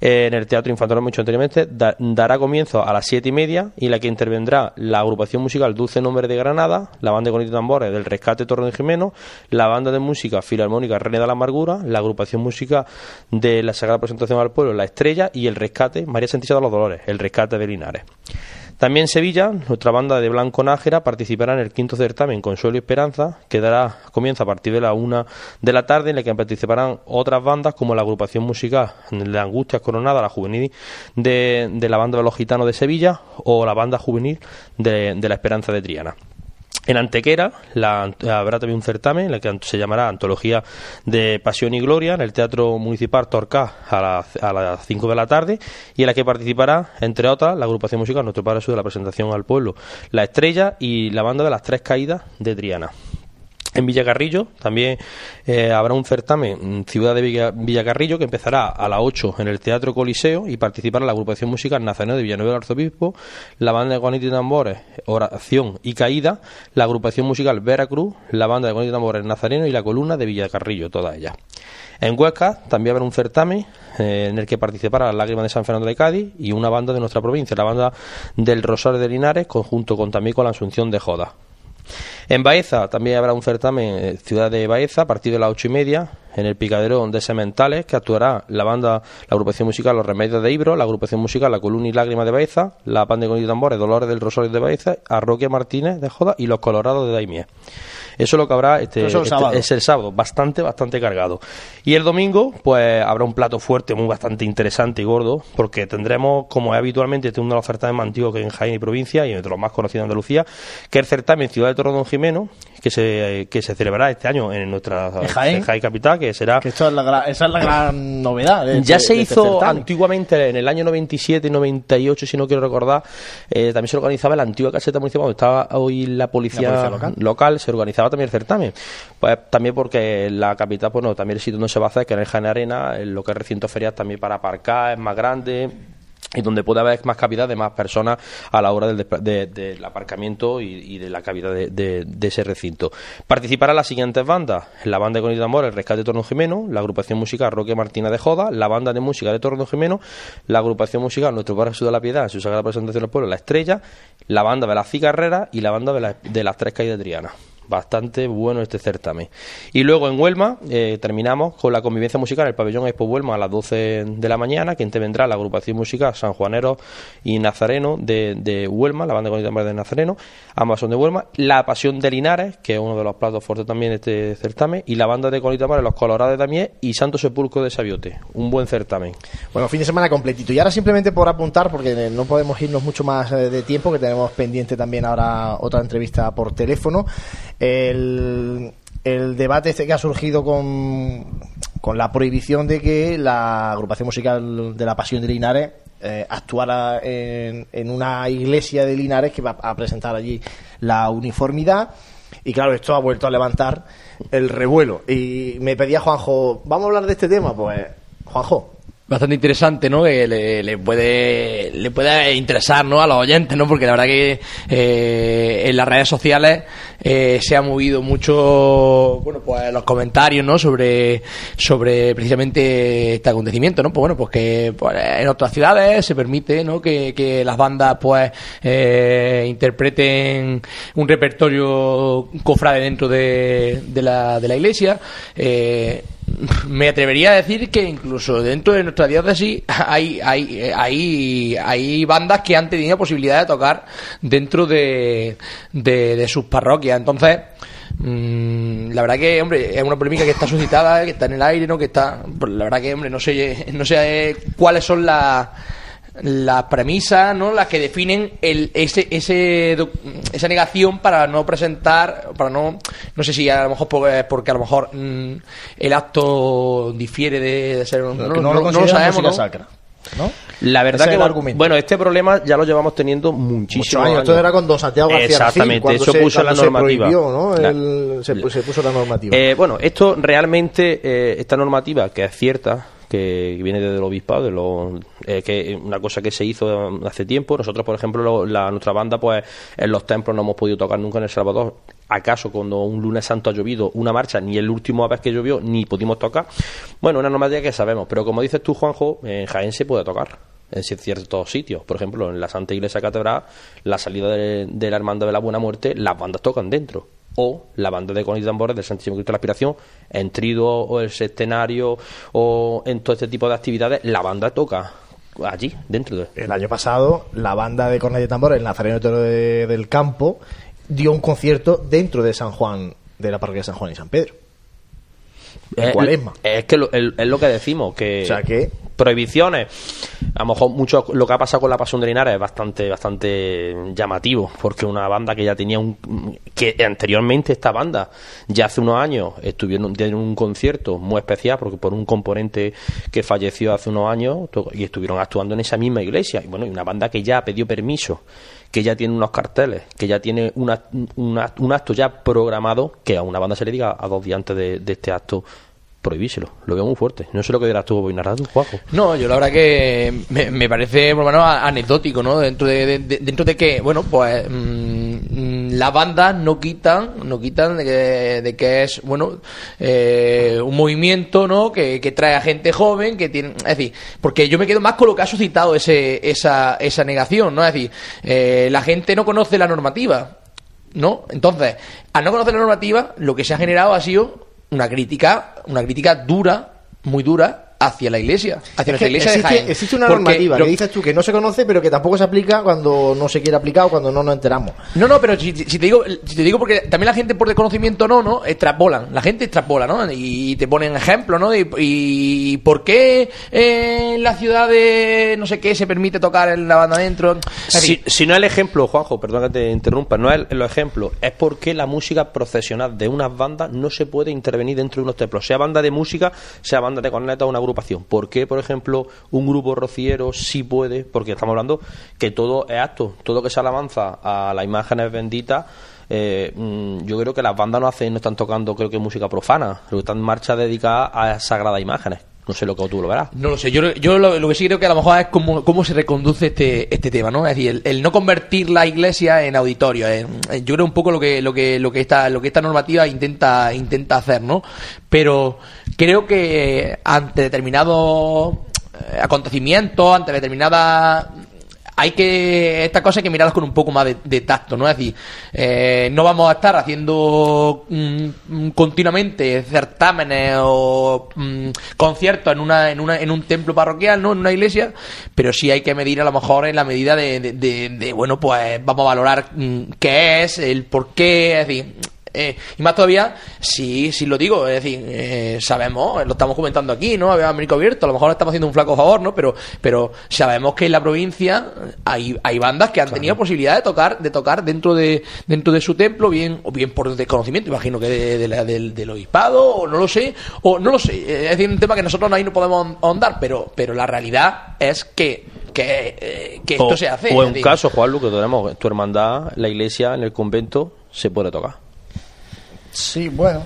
En el Teatro Infantil, mucho anteriormente, dará comienzo a las siete y media y la que intervendrá la agrupación musical Dulce Nombre de Granada, la banda de Conito Tambores del Rescate Torre de Jimeno, la banda de música Filarmónica René de la Amargura, la agrupación música de la Sagrada Presentación al Pueblo, La Estrella y el Rescate María Santísima de los Dolores, el Rescate de Linares. También Sevilla, nuestra banda de Blanco Nájera participará en el quinto certamen Consuelo y Esperanza, que dará comienzo a partir de la una de la tarde, en el que participarán otras bandas como la agrupación musical de Angustias Coronada, la juvenil de, de la banda de los gitanos de Sevilla o la banda juvenil de, de la Esperanza de Triana. En Antequera habrá también un certamen en el que se llamará Antología de Pasión y Gloria en el Teatro Municipal Torcá a, las 5 de la tarde y en la que participará, entre otras, la agrupación musical Nuestro Padre de la presentación al pueblo, La Estrella y la banda de las Tres Caídas de Triana. En Villacarrillo. También eh, habrá un certamen Ciudad de Villacarrillo que empezará a las 8 en el Teatro Coliseo y participará la agrupación musical Nazareno de Villanueva del Arzobispo, la banda de Juanito y Tambores Oración y Caída, la agrupación musical Veracruz, la banda de Juanito y Tambores Nazareno y la columna de Villacarrillo, todas ellas. En Huesca también habrá un certamen eh, en el que participará la Lágrima de San Fernando de Cádiz y una banda de nuestra provincia, la banda del Rosario de Linares, conjunto con también con la Asunción de Joda. En Baeza también habrá un certamen, eh, Ciudad de Baeza, a partir de las ocho y media, en el Picadero de Sementales, que actuará la banda, la agrupación musical Los Remedios de Ibro, la agrupación musical La Columna y Lágrima de Baeza, la banda de tambores Dolores del Rosario de Baeza, Arroquia Martínez de Joda y Los Colorados de Daimiel. Eso es lo que habrá este, este es el sábado, bastante, bastante cargado. Y el domingo, pues habrá un plato fuerte, muy bastante interesante y gordo, porque tendremos, como es habitualmente, este uno de los certames más antiguos que en Jaén y provincia, y de los más conocidos de Andalucía, que es el certamen Ciudad de Torre Don Jimeno, que se, que se celebrará este año en nuestra Jaén? capital, que será... Que esto es la esa es la gran novedad. ya este- se este hizo antiguamente, en el año 97 y 98, si no quiero recordar, eh, también se organizaba la antigua caseta municipal, donde estaba hoy la policía, local. se organizaba también el certamen. Pues también porque la capital, pues no, también el sitio donde se va a hacer, que en el Jaén Arena, en lo que es recinto ferial también para aparcar, es más grande y donde puede haber más cavidad de más personas a la hora del, del aparcamiento y, de la cavidad de, ese recinto. Participarán las siguientes bandas: la banda de Conito Amor, el Rescate de Torno Jimeno, la agrupación musical Roque Martina de Joda, la banda de música de Torno Jimeno, la agrupación musical Nuestro Barrio de la Piedad, en su sagrada presentación del pueblo, La Estrella, la banda de las Cigarreras y la banda de, de las Tres Calles de Triana bastante bueno este certamen. Y luego en Huelma eh, terminamos con la convivencia musical en el pabellón Expo Huelma a las 12 de la mañana, que vendrá la agrupación musical San Juanero y Nazareno de, de Huelma, la banda con de Nazareno, ambas son de Huelma, la Pasión de Linares, que es uno de los platos fuertes también de este certamen, y la banda de Conitamar, los Colorados Damier y Santo Sepulcro de Sabiote. Un buen certamen. Bueno, fin de semana completito. Y ahora simplemente por apuntar, porque no podemos irnos mucho más eh, de tiempo, que tenemos pendiente también ahora otra entrevista por teléfono el, el debate este que ha surgido con, con la prohibición de que la agrupación musical de la Pasión de Linares eh, actuara en, en, una iglesia de Linares que va a presentar allí la uniformidad. Y claro, esto ha vuelto a levantar el revuelo. Y me pedía Juanjo, ¿vamos a hablar de este tema? Pues, Juanjo, bastante interesante, ¿no? Que le, puede le puede interesar, ¿no? A los oyentes, ¿no? Porque la verdad que eh, en las redes sociales eh, se ha movido mucho, bueno, pues los comentarios, ¿no? Sobre sobre precisamente este acontecimiento, ¿no? Pues bueno, pues que pues, en otras ciudades se permite, ¿no? Que, que las bandas, pues, eh, interpreten un repertorio cofrade dentro de, de la de la iglesia. Eh, me atrevería a decir que incluso dentro de nuestra diócesis hay, hay, hay, hay bandas que han tenido posibilidad de tocar dentro de, de, sus parroquias. Entonces, mm, la verdad que, hombre, es una polémica que está suscitada, que está en el aire, ¿no? Que está, pues, la verdad que, hombre, no sé, no sé cuáles son las las premisas, ¿no? Las que definen el, ese, ese, esa negación para no presentar, para no, no sé si a lo mejor porque a lo mejor mm, el acto difiere de, ser, no, no, lo, sabemos, Sacra, ¿no? La verdad que, bueno, este problema ya lo llevamos teniendo muchísimos años. Esto era con Don Santiago García Exactamente, eso puso la normativa. Se, puso la normativa. Eh, bueno, esto realmente, eh, esta normativa, que es cierta, que viene desde el obispado, de lo, eh, que una cosa que se hizo hace tiempo. Nosotros, por ejemplo, la, nuestra banda, pues en los templos no hemos podido tocar nunca en El Salvador. ¿Acaso cuando un lunes santo ha llovido una marcha, ni el último vez que llovió, ni pudimos tocar? Bueno, una normativa que sabemos, pero como dices tú, Juanjo, en Jaén se puede tocar en ciertos sitios. Por ejemplo, en la Santa Iglesia Catedral, la salida de la Hermandad de la Buena Muerte, las bandas tocan dentro o la banda de conos y tambores del Santísimo Cristo de la Aspiración, en Trido o el Sextenario o en todo este tipo de actividades, la banda toca allí, dentro de... El año pasado, la banda de cornetas y tambores, el Nazareno del Campo, dio un concierto dentro de San Juan, de la parroquia de San Juan y San Pedro. En es, Es que es lo que decimos, que... O sea que prohibiciones. A lo mejor mucho lo que ha pasado con la Pasión de Linares es bastante, bastante llamativo, porque una banda que ya tenía un. que anteriormente esta banda, ya hace unos años, estuvieron en un concierto muy especial, porque por un componente que falleció hace unos años, y estuvieron actuando en esa misma iglesia. Y bueno, y una banda que ya pidió permiso que ya tiene unos carteles, que ya tiene una, un acto ya programado, que a una banda se le diga a dos días antes de, de este acto prohibíselo. Lo veo muy fuerte. No sé lo que dirás tú, voy narrando, Juanjo. No, yo la verdad que me, parece, por menos, anecdótico, ¿no? Dentro de, dentro de que, bueno, pues mm, las bandas no quitan, no quitan de que, es, bueno, eh, un movimiento, ¿no? Que, trae a gente joven, que tiene, es decir, porque yo me quedo más con lo que ha suscitado ese, esa, esa negación, ¿no? Es decir, eh, la gente no conoce la normativa. ¿No? Entonces, al no conocer la normativa, lo que se ha generado ha sido una crítica, una crítica dura, muy dura, hacia la iglesia, hacia nuestra iglesia existe, de Jaén. Existe una normativa que dices tú que no se conoce, pero que tampoco se aplica cuando no se quiere aplicar o cuando no nos enteramos. No, no, pero si, te digo, si te digo porque también la gente por desconocimiento no, ¿no? Extrapolan, la gente extrapola, ¿no? Y te ponen ejemplos, ¿no? Y, por qué en la ciudad de no sé qué se permite tocar en la banda adentro. Si, si, no es el ejemplo, Juanjo, perdón que te interrumpa, no es el, ejemplo, es porque la música procesional de unas bandas no se puede intervenir dentro de unos templos, sea banda de música, sea banda de corneta o una agrupación. ¿Por qué, por ejemplo, un grupo rociero sí puede? Porque estamos hablando que todo es acto, todo que se alabanza a las imágenes benditas. Eh, mm, yo creo que las bandas no hacen, no están tocando, creo que música profana, lo están en marcha dedicada a sagradas imágenes. No sé lo que tú lo verás. No lo sé. Yo, yo lo, que sí creo que a lo mejor es cómo, cómo se reconduce este, este tema, ¿no? Es decir, el, no convertir la iglesia en auditorio. Eh, yo creo un poco lo que, lo que, lo que esta, lo que esta normativa intenta, intenta hacer, ¿no? Pero creo que ante determinados eh, acontecimientos, ante determinadas hay que estas cosas hay que mirarlas con un poco más de, tacto, ¿no? Es decir, eh, no vamos a estar haciendo mm, continuamente certámenes o mm, conciertos en una, en una en un templo parroquial, ¿no? En una iglesia, pero sí hay que medir a lo mejor en la medida de, de bueno, pues vamos a valorar mm, qué es, el por qué, es decir, eh, y más todavía, sí, sí lo digo, es decir, eh, sabemos, lo estamos comentando aquí, ¿no? Había Américo Abierto, a lo mejor estamos haciendo un flaco favor, ¿no? Pero, pero sabemos que en la provincia hay, hay bandas que han tenido posibilidad de tocar, de tocar dentro de, dentro de su templo, bien, o bien por desconocimiento, imagino que de, del, del obispado, o no lo sé, o no lo sé, eh, es decir, un tema que nosotros ahí no podemos ahondar, pero, pero la realidad es que que, esto se hace. O en un caso, Juan, que tenemos, tu hermandad, la iglesia, en el convento, se puede tocar. Sí, bueno.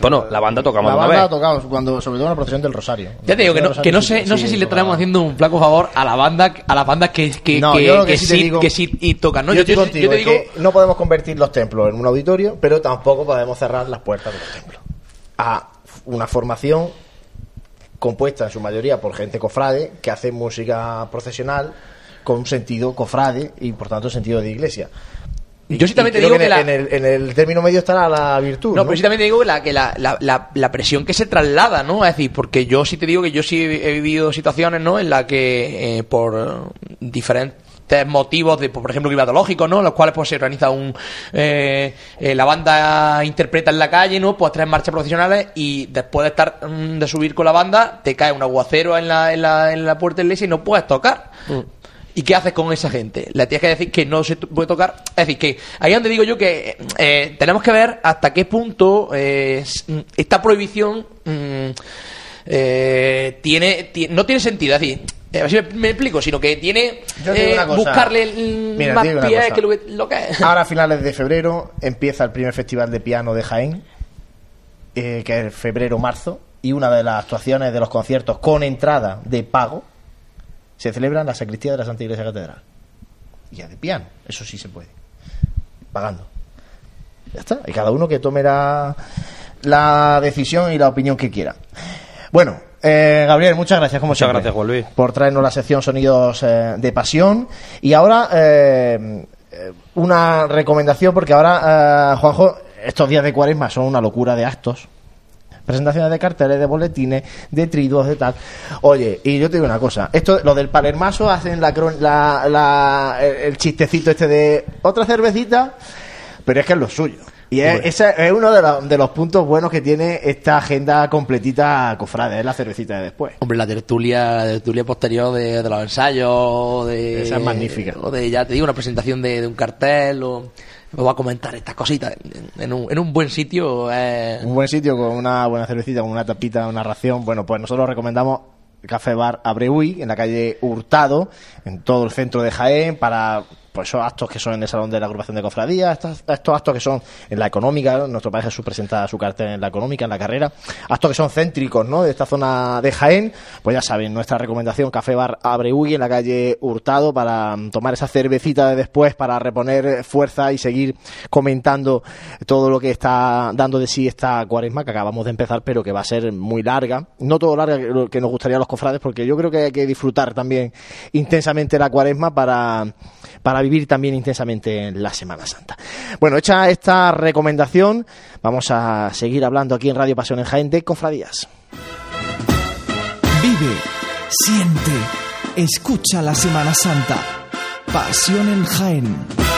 Bueno, la banda tocamos La banda tocamos cuando, sobre todo en la procesión del Rosario. Ya te digo que no, que no sé, no sé si le estaremos haciendo un flaco favor a la banda, a las bandas que, que, que, sí, que, sí, y tocan. ¿no? Yo, te digo que no podemos convertir los templos en un auditorio, pero tampoco podemos cerrar las puertas de los templos a una formación compuesta en su mayoría por gente cofrade que hace música procesional con sentido cofrade y por tanto sentido de iglesia. Yo sí también te digo que, en, el, en, el, término medio estará la virtud. No, pero sí también te digo que, la, que la, la, la, presión que se traslada, ¿no? Es decir, porque yo sí te digo que yo sí he vivido situaciones, ¿no? En las que eh, por diferentes motivos de por ejemplo climatológicos no los cuales pues se organiza un eh, eh, la banda interpreta en la calle no pues tres marchas profesionales y después de estar mm, de subir con la banda te cae un aguacero en la, en la, en la puerta de la iglesia y no puedes tocar mm. ¿Y qué haces con esa gente? Le tienes que decir que no se puede tocar. Es decir, que ahí es donde digo yo que eh, tenemos que ver hasta qué punto eh, esta prohibición mm, eh, tiene, no tiene sentido. Es decir, a ver si me, explico, sino que tiene buscarle más pie que lo, que es. Ahora a finales de febrero empieza el primer festival de piano de Jaén, que es febrero-marzo, y una de las actuaciones de los conciertos con entrada de pago se celebra en la sacristía de la Santa Iglesia Catedral. Y ya de piano, eso sí se puede. Pagando. Ya está. Y cada uno que tome la, decisión y la opinión que quiera. Bueno, eh, Gabriel, muchas gracias, como muchas gracias, Juan Luis. Por traernos la sección Sonidos eh, de Pasión. Y ahora, eh, una recomendación, porque ahora, Juanjo, estos días de cuaresma son una locura de actos presentaciones de carteles, de boletines, de triduos, de tal. Oye, y yo te digo una cosa, esto, lo del palermaso hacen la, la, el chistecito este de otra cervecita, pero es que es lo suyo. Y es, ese es uno de, los- de los puntos buenos que tiene esta agenda completita cofrade, es la cervecita de después. Hombre, la tertulia, la tertulia posterior de, de los ensayos, de... Esa es magnífica. O de, ya te digo, una presentación de, de un cartel, o... Me voy a comentar estas cositas en, un, en un buen sitio. eh, Un buen sitio con una buena cervecita, con una tapita, una ración. Bueno, pues nosotros recomendamos Café Bar Abreui en la calle Hurtado, en todo el centro de Jaén, para pues esos actos que son en el Salón de la Agrupación de Cofradías, estos, actos que son en la económica, nuestro país Jesús presenta su cartel en la económica, en la carrera, actos que son céntricos ¿no? de esta zona de Jaén, pues ya saben, nuestra recomendación Café Bar Abreui en la calle Hurtado para mm, tomar esa cervecita de después, para reponer fuerza y seguir comentando todo lo que está dando de sí esta cuaresma que acabamos de empezar, pero que va a ser muy larga. No todo larga que nos gustaría a los cofrades, porque yo creo que hay que disfrutar también intensamente la cuaresma para, para vivir también intensamente la Semana Santa. Bueno, hecha esta recomendación, vamos a seguir hablando aquí en Radio Pasión en Jaén de cofradías. Vive, siente, escucha la Semana Santa. Pasión en Jaén.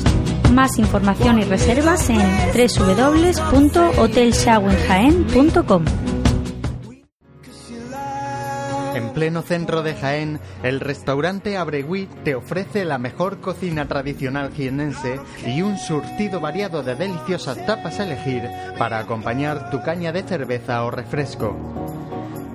Más información y reservas en www.hotelshawenjaen.com. En pleno centro de Jaén, el restaurante Abregui te ofrece la mejor cocina tradicional jienense y un surtido variado de deliciosas tapas a elegir para acompañar tu caña de cerveza o refresco.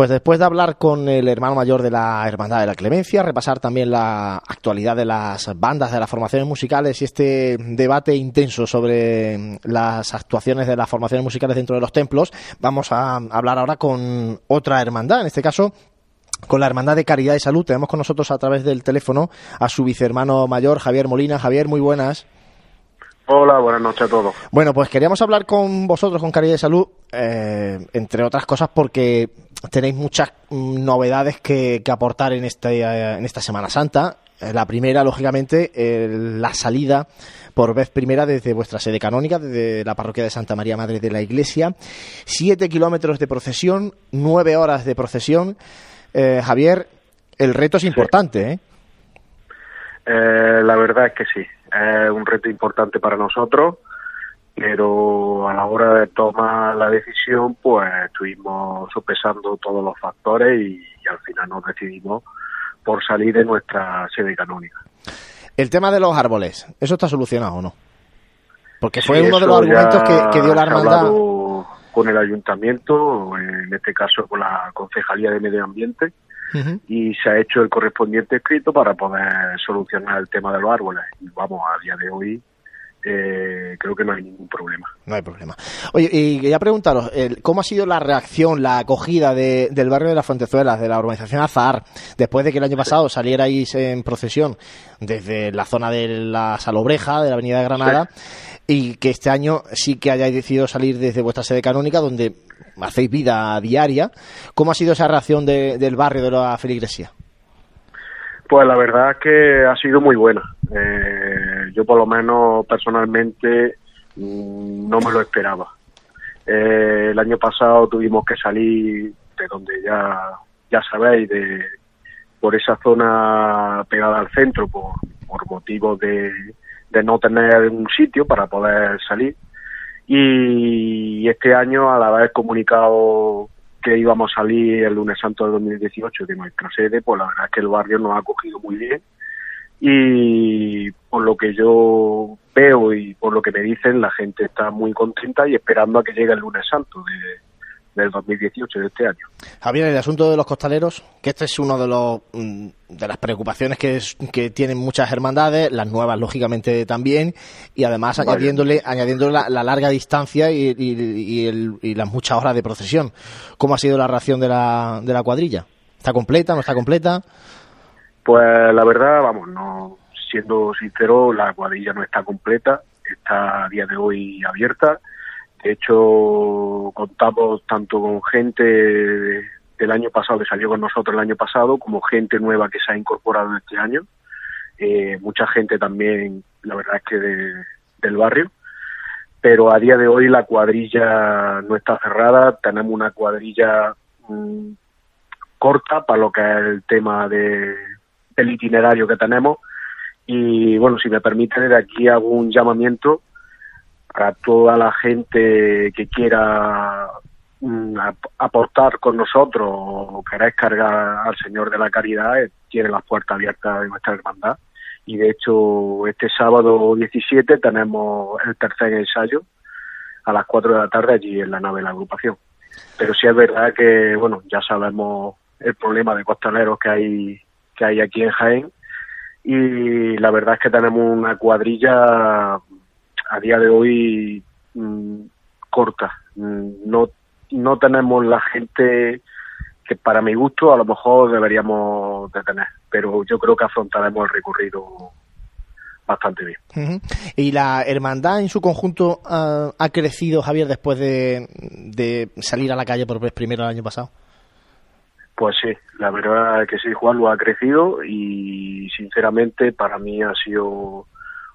Pues después de hablar con el hermano mayor de la Hermandad de la Clemencia, repasar también la actualidad de las bandas, de las formaciones musicales y este debate intenso sobre las actuaciones de las formaciones musicales dentro de los templos, vamos a hablar ahora con otra hermandad, en este caso con la Hermandad de Caridad y Salud. Tenemos con nosotros a través del teléfono a su vicehermano mayor, Javier Molina. Javier, muy buenas. Hola, buenas noches a todos. Bueno, pues queríamos hablar con vosotros, con Caridad de Salud, eh, entre otras cosas porque tenéis muchas mm, novedades que, que aportar en, este, en esta Semana Santa. Eh, La primera, lógicamente, eh, la salida por vez primera desde vuestra sede canónica, desde la parroquia de Santa María Madre de la Iglesia. Siete kilómetros de procesión, nueve horas de procesión. Eh, Javier, el reto es importante, ¿eh? Eh, la verdad es que sí, es un reto importante para nosotros, pero a la hora de tomar la decisión, pues estuvimos sopesando todos los factores y, y al final nos decidimos por salir de nuestra sede canónica. El tema de los árboles, ¿eso está solucionado o no? Porque fue Sí, uno de los argumentos que, que dio la hermandad. con el ayuntamiento, en este caso con la Concejalía de Medio Ambiente, y se ha hecho el correspondiente escrito para poder solucionar el tema de los árboles. Y vamos, a día de hoy eh, creo que no hay ningún problema. No hay problema. Oye, y quería preguntaros, ¿cómo ha sido la reacción, la acogida de- del barrio de las Fuentezuelas, de la urbanización Azahar, después de que el año pasado salierais en procesión desde la zona de la Salobreja, de la Avenida de Granada, y que este año sí que hayáis decidido salir desde vuestra sede canónica, donde hacéis vida diaria? ¿Cómo ha sido esa reacción de- del barrio de la feligresía? Pues la verdad es que ha sido muy buena. Eh, yo por lo menos personalmente mm, no me lo esperaba. Eh, el año pasado tuvimos que salir de donde ya, ya sabéis, de, por esa zona pegada al centro, por, por motivos de, de no tener un sitio para poder salir. Y este año, al haber comunicado que íbamos a salir el lunes santo de 2018 de nuestra sede, pues la verdad es que el barrio nos ha acogido muy bien y por lo que yo veo y por lo que me dicen, la gente está muy contenta y esperando a que llegue el lunes santo de, del 2018, de este año. Javier, el asunto de los costaleros, que este es uno de los mm, de las preocupaciones que, que tienen muchas hermandades, las nuevas lógicamente también, y además añadiéndole, añadiéndole la, larga distancia y, y, las muchas horas de procesión. ¿Cómo ha sido la reacción de la, de la cuadrilla? ¿Está completa? ¿No está completa? Pues la verdad, vamos, no siendo sincero, la cuadrilla no está completa, está a día de hoy abierta. De hecho, contamos tanto con gente del año pasado que salió con nosotros el año pasado, como gente nueva que se ha incorporado este año. Eh, mucha gente también, la verdad es que del barrio. Pero a día de hoy la cuadrilla no está cerrada, tenemos una cuadrilla mm, corta para lo que es el tema de, del itinerario que tenemos. Y bueno, si me permite, de aquí hago un llamamiento para toda la gente que quiera mm, aportar con nosotros o querer cargar al Señor de la Caridad, eh, tiene las puertas abiertas de nuestra hermandad. Y de hecho, este sábado 17 tenemos el tercer ensayo a las 4 de la tarde allí en la nave de la agrupación. Pero sí es verdad que, bueno, ya sabemos el problema de costaleros que hay que hay aquí en Jaén y la verdad es que tenemos una cuadrilla a día de hoy mm, corta. Mm, no, no tenemos la gente que para mi gusto a lo mejor deberíamos de tener, pero yo creo que afrontaremos el recorrido bastante bien. ¿Y la hermandad en su conjunto ah, ha crecido, Javier, después de, salir a la calle por vez primero el año pasado? Pues sí, la verdad que sí, Juan lo ha crecido y sinceramente para mí ha sido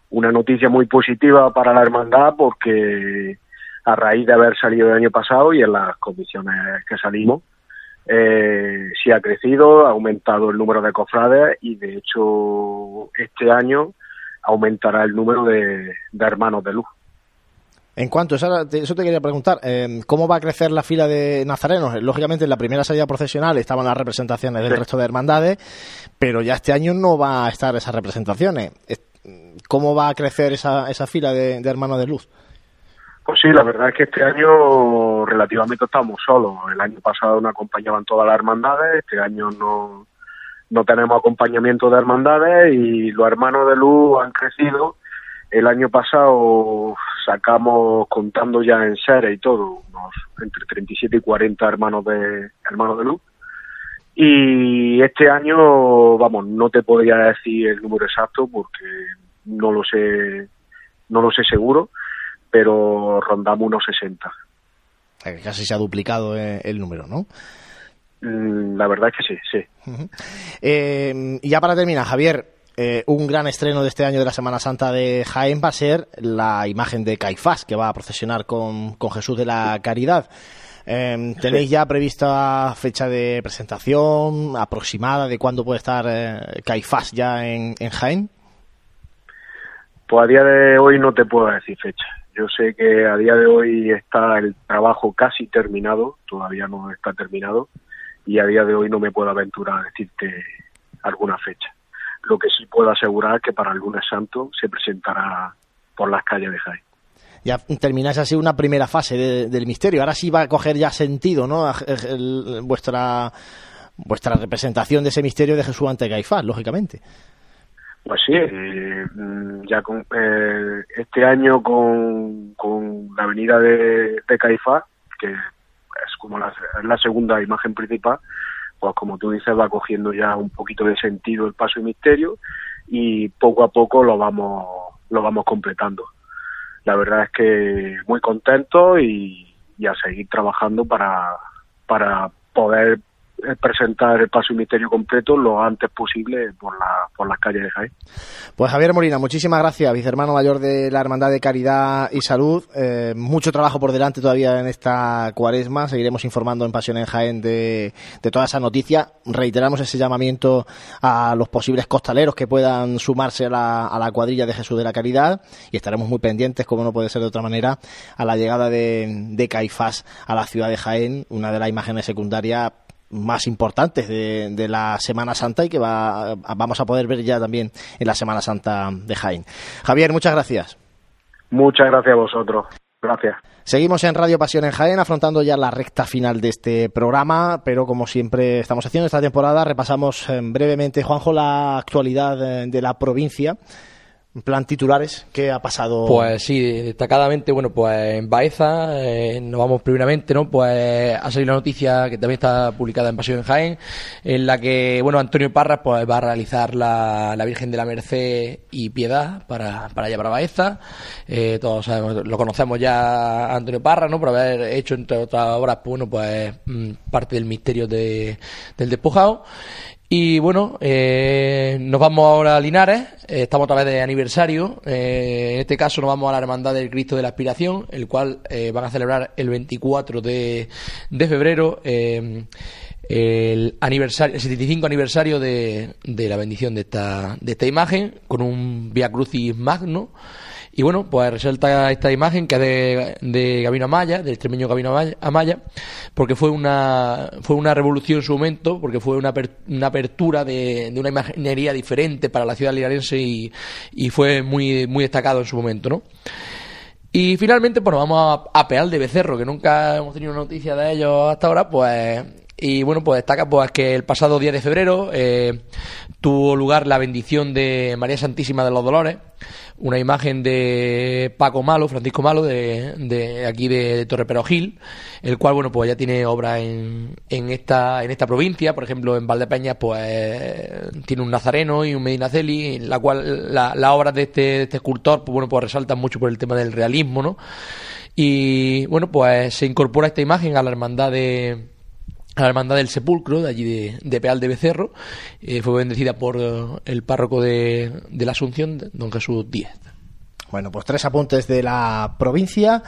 una noticia muy positiva para la hermandad porque a raíz de haber salido el año pasado y en las comisiones que salimos, eh, sí ha crecido, ha aumentado el número de cofrades y de hecho este año aumentará el número de hermanos de luz. En cuanto, eso te, quería preguntar, eh, ¿cómo va a crecer la fila de nazarenos? Lógicamente en la primera salida procesional estaban las representaciones del resto de hermandades, pero ya este año no va a estar esas representaciones. ¿Cómo va a crecer esa, esa fila de, hermanos de luz? Pues sí, la verdad es que este año relativamente estamos solos. El año pasado nos acompañaban todas las hermandades, este año no, no tenemos acompañamiento de hermandades y los hermanos de luz han crecido. El año pasado sacamos contando ya en serie y todo, unos entre 37 y 40 hermanos de hermanos de luz. Y este año, vamos, no te podría decir el número exacto porque no lo sé, no lo sé seguro, pero rondamos unos 60. Casi se ha duplicado eh, el número, ¿no? Mm, la verdad es que sí, sí. Eh, y ya para terminar, Javier, eh, un gran estreno de este año de la Semana Santa de Jaén va a ser la imagen de Caifás, que va a procesionar con, Jesús de la Caridad. Em, ¿Tenéis ya prevista fecha de presentación aproximada de cuándo puede estar eh, Caifás ya en, Jaén? Pues a día de hoy no te puedo decir fecha. Yo sé que a día de hoy está el trabajo casi terminado, todavía no está terminado, y a día de hoy no me puedo aventurar a decirte alguna fecha. Lo que sí puedo asegurar que para el lunes santo se presentará por las calles de Jaén. Ya termináis así una primera fase del misterio. Ahora sí va a coger ya sentido, ¿no? vuestra vuestra representación de ese misterio de Jesús ante Caifás, lógicamente. Pues sí, eh, ya con, eh, este año con, la venida de, Caifás, que es como la segunda imagen principal, pues como tú dices, va cogiendo ya un poquito de sentido el paso y misterio y poco a poco lo vamos, lo vamos completando. La verdad es que muy contento y, a seguir trabajando para, para poder presentar el paso y completo lo antes posible por, la, por las calles de Jaén. Pues Javier Molina, muchísimas gracias, vicehermano mayor de la Hermandad de Caridad y Salud. Eh, mucho trabajo por delante todavía en esta cuaresma. Seguiremos informando en Pasión Jaén de, de toda esa noticia. Reiteramos ese llamamiento a los posibles costaleros que puedan sumarse a la, a la cuadrilla de Jesús de la Caridad y estaremos muy pendientes, como no puede ser de otra manera, a la llegada de, de Caifás a la ciudad de Jaén, una de las imágenes secundarias más importantes de, de, la Semana Santa y que va, vamos a poder ver ya también en la Semana Santa de Jaén. Javier, muchas gracias. Muchas gracias a vosotros. Gracias. Seguimos en Radio Pasión en Jaén, afrontando ya la recta final de este programa, pero como siempre estamos haciendo esta temporada, repasamos eh, brevemente, Juanjo, la actualidad de, de la provincia. En plan titulares, ¿qué ha pasado? Pues sí, destacadamente, bueno, pues en Baeza, eh, nos vamos primeramente, ¿no? Pues ha salido la noticia que también está publicada en Pasión en Jaén, en la que, bueno, Antonio Parras pues va a realizar la, la Virgen de la Merced y Piedad para, para allá para Baeza. Eh, todos sabemos, lo conocemos ya Antonio Parras, ¿no? Por haber hecho, entre otras obras, pues, bueno, pues mm, parte del misterio de, del despojado. Y bueno, eh, nos vamos ahora a Linares, eh, estamos otra vez de aniversario, eh, en este caso nos vamos a la Hermandad del Cristo de la Aspiración, el cual eh, van a celebrar el 24 de, de febrero el, aniversario, el 75 aniversario de, de la bendición de esta, de esta imagen, con un Via Crucis magno. Y bueno, pues resalta esta imagen que es de, de Gabino Amaya, del extremeño Gabino Amaya, porque fue una, fue una revolución en su momento, porque fue una, una apertura de, de, una imaginería diferente para la ciudad linarense y, y, fue muy, muy destacado en su momento, ¿no? Y finalmente, bueno, vamos a, a Peal de Becerro, que nunca hemos tenido noticia de ellos hasta ahora, pues y bueno, pues destaca pues que el pasado día de febrero eh, tuvo lugar la bendición de María Santísima de los Dolores, una imagen de Paco Malo, Francisco Malo, de, de aquí de, de Torre Perogil, el cual bueno pues ya tiene obra en, en esta en esta provincia, por ejemplo en Valdepeñas pues tiene un Nazareno y un Medinaceli, en la cual la, la obra de este, de este escultor pues bueno pues resaltan mucho por el tema del realismo, ¿no? Y bueno pues se incorpora esta imagen a la hermandad de la Hermandad del Sepulcro, de allí de, Peal de Becerro. Eh, fue bendecida por uh, el párroco de, de, la Asunción, don Jesús Díez. Bueno, pues tres apuntes de la provincia.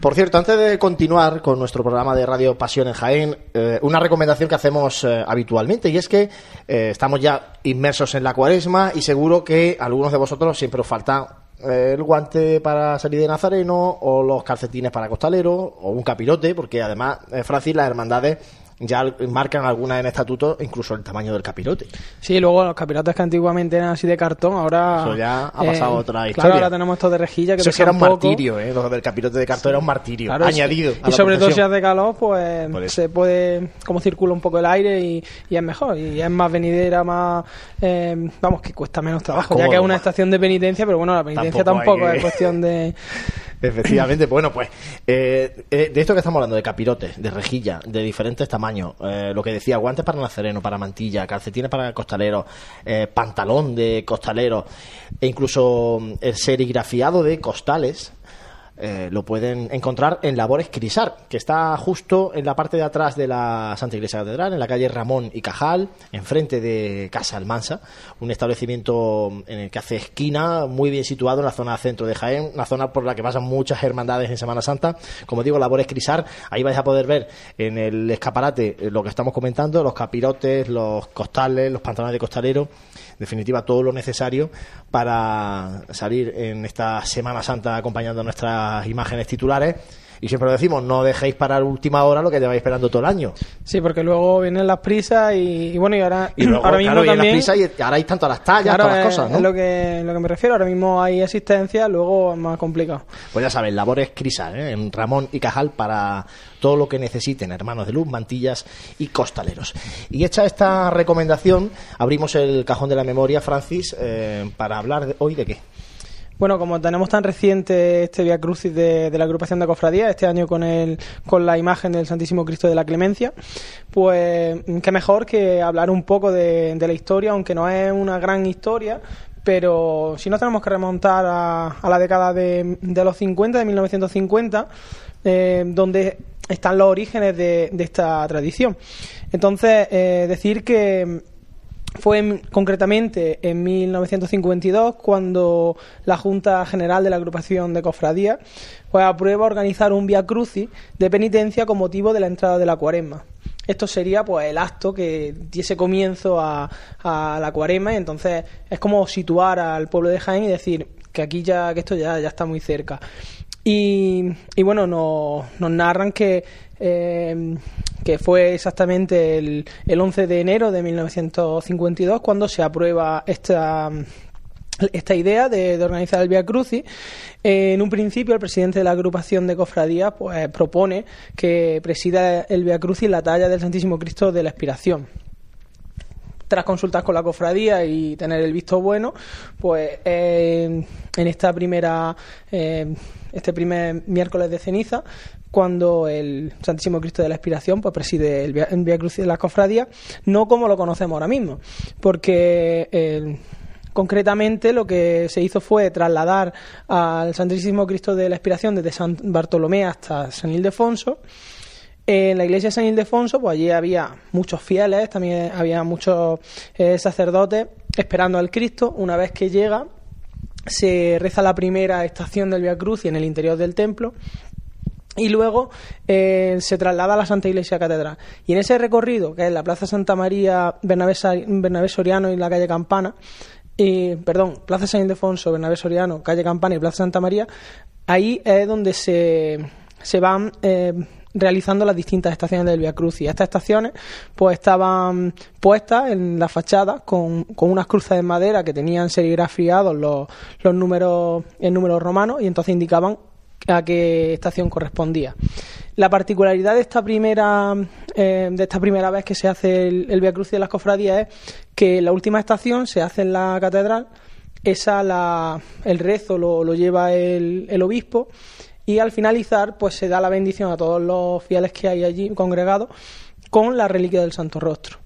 Por cierto, antes de continuar con nuestro programa de Radio Pasión en Jaén, eh, una recomendación que hacemos eh, habitualmente y es que eh, estamos ya inmersos en la cuaresma y seguro que algunos de vosotros siempre os falta el guante para salir de Nazareno o los calcetines para costalero o un capirote, porque además, eh, Francis, las hermandades ya marcan algunas en estatuto incluso el tamaño del capirote. Sí, luego los capirotes que antiguamente eran así de cartón, ahora... Eso ya ha pasado eh, otra historia. Claro, ahora tenemos esto de rejilla que Eso que era un poco. martirio, ¿eh? Lo del capirote de cartón sí. era un martirio, claro, añadido. Y sobre todo si hace calor, pues se puede, como circula un poco el aire y, y es mejor. Y es más venidera, más... Eh, vamos, que cuesta menos trabajo, ya que es una estación de penitencia, pero bueno, la penitencia tampoco, tampoco que... es cuestión de... Efectivamente, bueno, pues eh, eh, de esto que estamos hablando, de capirotes, de rejilla, de diferentes tamaños, eh, lo que decía, guantes para nazareno, para mantilla, calcetines para costalero, eh, pantalón de costalero, e incluso mm, el serigrafiado de costales, eh, lo pueden encontrar en Labores Crisar, que está justo en la parte de atrás de la Santa Iglesia Catedral, en la calle Ramón y Cajal, enfrente de Casa Almansa, un establecimiento en el que hace esquina, muy bien situado en la zona centro de Jaén, una zona por la que pasan muchas hermandades en Semana Santa. Como digo, Labores Crisar, ahí vais a poder ver en el escaparate lo que estamos comentando, los capirotes, los costales, los pantalones de costalero definitiva todo lo necesario para salir en esta Semana Santa acompañando nuestras imágenes titulares y siempre lo decimos, no dejéis para la última hora lo que lleváis esperando todo el año. Sí, porque luego vienen las prisas y, y bueno, y ahora, y luego, ahora mismo claro, también... las prisas y ahora hay tanto las tallas, claro, todas las es, cosas, ¿no? Es lo que, lo que me refiero, ahora mismo hay asistencia, luego es más complicado. Pues ya saben, labores Crisal, ¿eh? en Ramón y Cajal para todo lo que necesiten, hermanos de luz, mantillas y costaleros. Y hecha esta recomendación, abrimos el cajón de la memoria, Francis, eh, para hablar de, hoy de qué. Bueno, como tenemos tan reciente este Via Crucis de, de, la agrupación de cofradía, este año con el con la imagen del Santísimo Cristo de la Clemencia, pues qué mejor que hablar un poco de, de la historia, aunque no es una gran historia, pero si nos tenemos que remontar a, a la década de, de, los 50, de 1950, eh, donde están los orígenes de, esta tradición. Entonces, eh, decir que fue concretamente en 1952 cuando la Junta General de la Agrupación de Cofradías pues, aprueba organizar un Via Crucis de penitencia con motivo de la entrada de la cuaresma. Esto sería pues el acto que diese comienzo a, la cuaresma y entonces es como situar al pueblo de Jaén y decir que aquí ya, que esto ya, ya está muy cerca. Y, bueno, nos, nos narran que eh, que fue exactamente el, el 11 de enero de 1952 cuando se aprueba esta esta idea de, organizar el Via Crucis. en un principio, el presidente de la agrupación de cofradías pues, propone que presida el Via Crucis la talla del Santísimo Cristo de la Expiración. Tras consultas con la cofradía y tener el visto bueno, pues en esta primera, eh, este primer miércoles de ceniza, cuando el Santísimo Cristo de la Expiración pues, preside el Via, Crucis de la cofradía, no como lo conocemos ahora mismo, porque concretamente lo que se hizo fue trasladar al Santísimo Cristo de la Expiración desde San Bartolomé hasta San Ildefonso. En la iglesia de San Ildefonso, pues allí había muchos fieles, también había muchos eh, sacerdotes esperando al Cristo. Una vez que llega, se reza la primera estación del Via Crucis en el interior del templo y luego eh, se traslada a la Santa Iglesia Catedral. Y en ese recorrido, que es la Plaza Santa María, Bernabé, Soriano y la calle Campana, y, perdón, Plaza San Ildefonso, Bernabé Soriano, calle Campana y Plaza Santa María, ahí es donde se, se van eh, realizando las distintas estaciones del Via Cruz. Y estas estaciones pues estaban puestas en la fachada con, con unas cruces de madera que tenían serigrafiados los, los números en números romanos y entonces indicaban a qué estación correspondía. La particularidad de esta primera eh, de esta primera vez que se hace el, el Via Crucis de las cofradías es que la última estación se hace en la catedral, esa la, el rezo lo, lleva el, el, obispo y al finalizar pues se da la bendición a todos los fieles que hay allí congregados con la reliquia del Santo Rostro.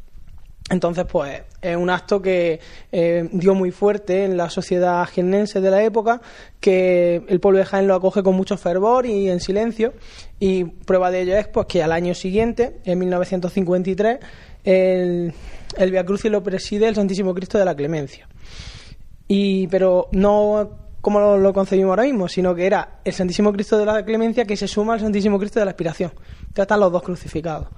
Entonces, pues es un acto que eh, dio muy fuerte en la sociedad jiennense de la época, que el pueblo de Jaén lo acoge con mucho fervor y en silencio. Y prueba de ello es pues, que al año siguiente, en 1953, el, el Via Crucis lo preside el Santísimo Cristo de la Clemencia. Y, pero no como lo, concebimos ahora mismo, sino que era el Santísimo Cristo de la Clemencia que se suma al Santísimo Cristo de la Aspiración. Ya están los dos crucificados.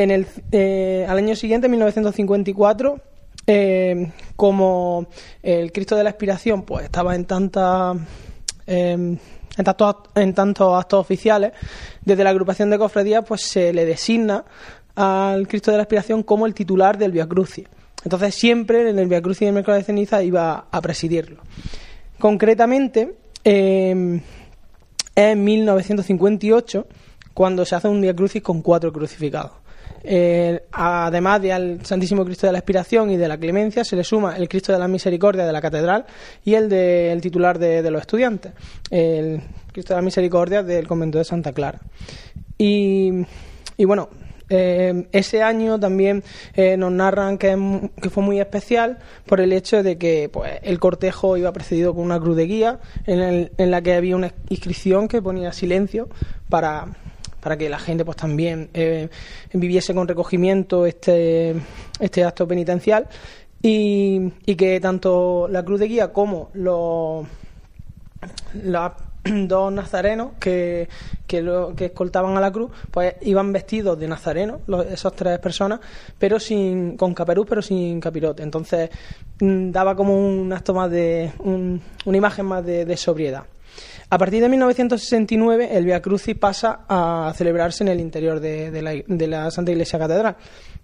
Eh, al año siguiente, 1954, eh, como el Cristo de la Expiración pues estaba en tanta em, en tantos actos oficiales desde la agrupación de cofradías pues se le designa al Cristo de la Expiración como el titular del Via Crucis. Entonces siempre en el Via Crucis del miércoles de ceniza iba a presidirlo. Concretamente em, en 1958 cuando se hace un Via Crucis con cuatro crucificados eh, además del Santísimo Cristo de la Expiración y de la Clemencia, se le suma el Cristo de la Misericordia de la Catedral y el del titular de, los estudiantes, el Cristo de la Misericordia del convento de Santa Clara. Y, bueno, eh, ese año también eh, nos narran que, fue muy especial por el hecho de que pues, el cortejo iba precedido con una cruz de guía en, en la que había una inscripción que ponía silencio para para que la gente pues también eh, viviese con recogimiento este, este acto penitencial y, que tanto la cruz de guía como los, dos nazarenos que, que, lo, que escoltaban a la cruz pues iban vestidos de nazareno esas tres personas pero sin con caperuz pero sin capirote. Entonces mm, daba como un acto más de una imagen más de sobriedad a partir de 1969, el Via Crucis pasa a celebrarse en el interior de, la, Santa Iglesia Catedral.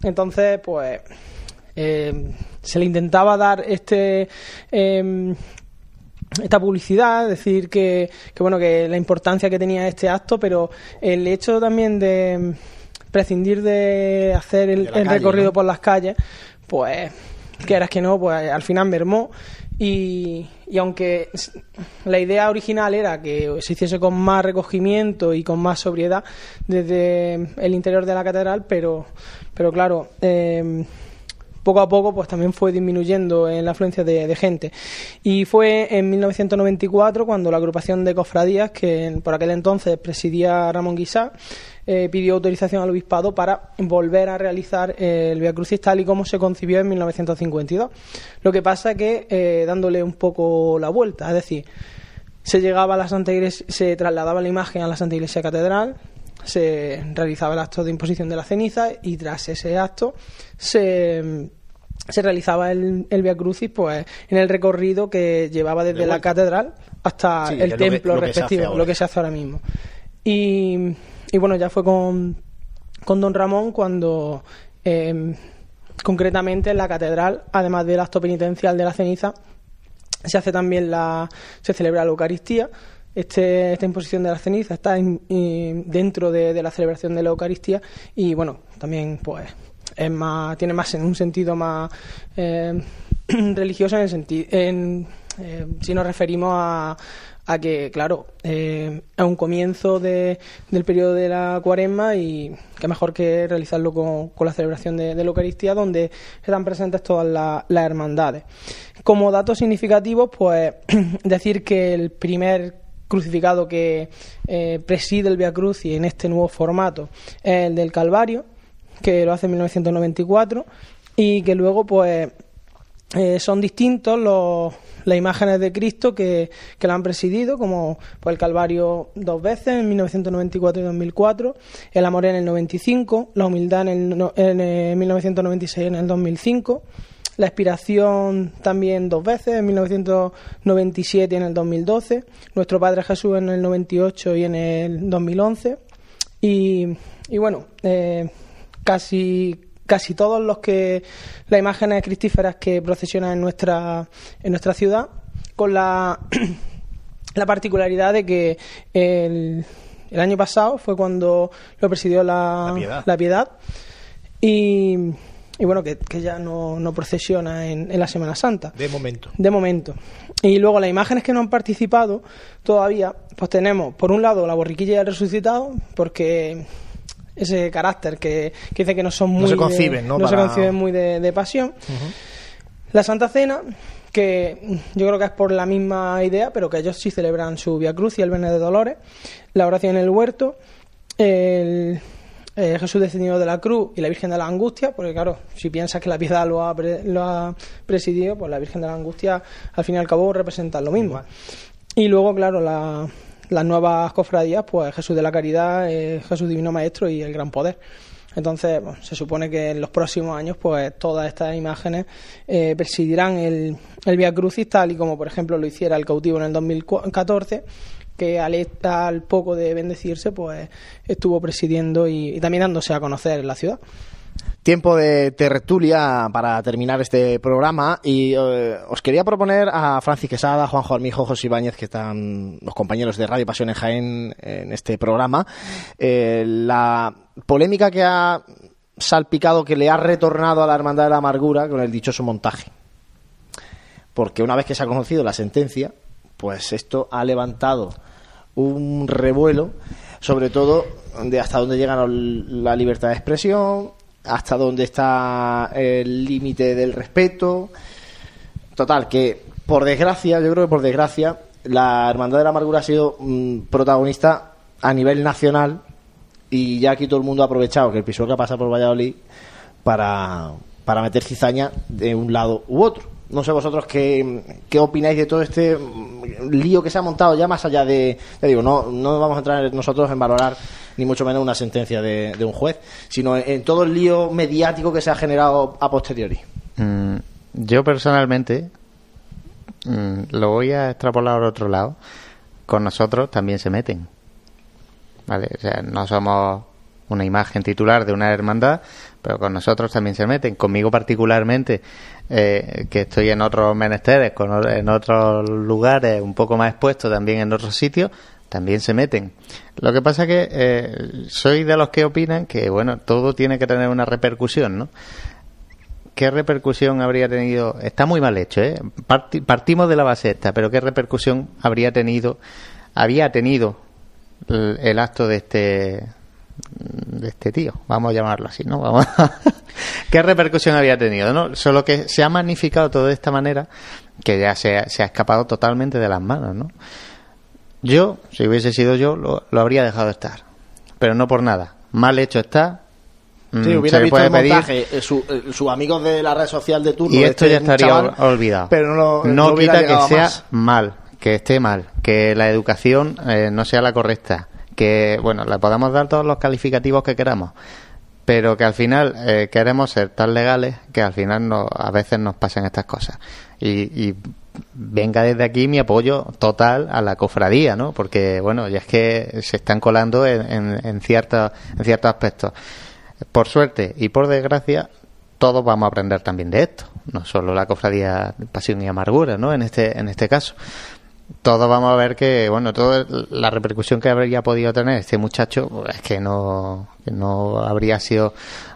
Entonces, pues, eh, se le intentaba dar este. Em, esta publicidad, decir que, bueno que la importancia que tenía este acto, pero el hecho también de prescindir de hacer el, recorrido por las calles, pues que eras que no, pues al final mermó y, aunque la idea original era que se hiciese con más recogimiento y con más sobriedad desde el interior de la catedral, pero, pero claro, em, poco a poco pues también fue disminuyendo en la afluencia de, gente. Y fue en 1994 cuando la agrupación de cofradías, que por aquel entonces presidía Ramón Guisá, eh, pidió autorización al obispado para volver a realizar eh, el Via Crucis tal y como se concibió en 1952. Lo que pasa que eh, dándole un poco la vuelta, es decir, se llegaba a la Santa Iglesia, se trasladaba la imagen a la Santa Iglesia Catedral, se realizaba el acto de imposición de la ceniza y tras ese acto se se realizaba el, el Via Crucis pues en el recorrido que llevaba desde la catedral hasta el templo respectivo, lo que se hace ahora mismo. Y y bueno, ya fue con, con Don Ramón cuando em, concretamente en la catedral, además del acto penitencial de la ceniza, se hace también la, se celebra la Eucaristía. Este, esta imposición de la ceniza está dentro de, la celebración de la Eucaristía y bueno, también pues es más, tiene más en un sentido más em, religioso en el sentido, en, eh, si nos referimos a, a que, claro, eh, a un comienzo de, del periodo de la cuaresma y que mejor que realizarlo con, con la celebración de, la Eucaristía, donde están presentes todas las hermandades. Como datos significativos, pues decir que el primer crucificado que eh, preside el Via y en este nuevo formato es el del Calvario, que lo hace en 1994, y que luego, pues, eh, son distintos los las imágenes de Cristo que, que la han presidido, como pues, el Calvario dos veces, en 1994 y 2004, el Amor en el 95, la Humildad en, el, en 1996 y en el 2005, la Expiración también dos veces, en 1997 y en el 2012, Nuestro Padre Jesús en el 98 y en el 2011, y, y bueno, eh, casi casi todos los que las imágenes cristíferas que procesionan en nuestra en nuestra ciudad con la la particularidad de que el, el, año pasado fue cuando lo presidió la, la piedad, y, y, bueno que, que ya no, no procesiona en, en, la Semana Santa. De momento. De momento. Y luego las imágenes que no han participado todavía pues tenemos por un lado la borriquilla del resucitado porque ese carácter que, dice que no son muy. No se conciben, ¿no? No se conciben muy de, pasión. La Santa Cena, que yo creo que es por la misma idea, pero que ellos sí celebran su Via Cruz y el Vene de Dolores. La oración en el huerto. El, eh, Jesús descendido de la cruz y la Virgen de la Angustia, porque claro, si piensas que la piedad lo ha, lo ha presidido, pues la Virgen de la Angustia al fin y al cabo representa lo mismo. Y luego, claro, la, las nuevas cofradías, pues Jesús de la Caridad, Jesús Divino Maestro y el Gran Poder. Entonces, se supone que en los próximos años, pues todas estas imágenes eh, presidirán el, el Via Crucis, tal y como, por ejemplo, lo hiciera el cautivo en el 2014, que al, poco de bendecirse, pues estuvo presidiendo y también dándose a conocer en la ciudad. Tiempo de tertulia para terminar este programa y eh, os quería proponer a Francis Quesada, Juanjo Armijo, José Ibáñez, que están los compañeros de Radio Pasión en Jaén en este programa, eh, la polémica que ha salpicado, que le ha retornado a la Hermandad de la Amargura con el dichoso montaje. Porque una vez que se ha conocido la sentencia, pues esto ha levantado un revuelo, sobre todo de hasta dónde llega la libertad de expresión, hasta dónde está el límite del respeto. Total, que por desgracia, yo creo que por desgracia, la Hermandad de la Amargura ha sido mm, protagonista a nivel nacional y ya aquí todo el mundo ha aprovechado que el Pisuerga pasa por Valladolid para, para meter cizaña de un lado u otro. No sé vosotros qué, qué opináis de todo este mm, lío que se ha montado ya más allá de, ya digo, no, no vamos a entrar nosotros en valorar ni mucho menos una sentencia de, un juez, sino en, todo el lío mediático que se ha generado a posteriori. Mm, yo personalmente mm, lo voy a extrapolar a otro lado. Con nosotros también se meten. ¿Vale? O sea, no somos una imagen titular de una hermandad, pero con nosotros también se meten. Conmigo particularmente, eh, que estoy en otros menesteres, con, en otros lugares, un poco más expuesto también en otros sitios, también se meten. Lo que pasa que eh, soy de los que opinan que, bueno, todo tiene que tener una repercusión, ¿no? ¿Qué repercusión habría tenido? Está muy mal hecho, ¿eh? partimos de la base esta, pero ¿qué repercusión habría tenido, había tenido el, acto de este de este tío, vamos a llamarlo así, ¿no? Vamos ¿Qué repercusión había tenido? ¿no? Solo que se ha magnificado todo de esta manera que ya se, ha escapado totalmente de las manos. ¿no? Yo, si hubiese sido yo, lo, habría dejado estar. Pero no por nada. Mal hecho está. Mm, sí, hubiera visto el montaje, eh, su, eh, sus amigos de la red social de turno. Y esto ya estaría olvidado. Pero no, quita que sea mal, que esté mal, que la educación eh, no sea la correcta, que, bueno, le podamos dar todos los calificativos que queramos, pero que al final eh, queremos ser tan legales que al final no, a veces nos pasan estas cosas. Y, venga desde aquí mi apoyo total a la cofradía, ¿no? Porque, bueno, ya es que se están colando en, en, en, ciertos, en aspectos. Por suerte y por desgracia, todos vamos a aprender también de esto, no solo la cofradía Pasión y Amargura, ¿no? En este, en este caso todos vamos a ver que, bueno, toda la repercusión que habría podido tener este muchacho pues, es que no, no habría sido,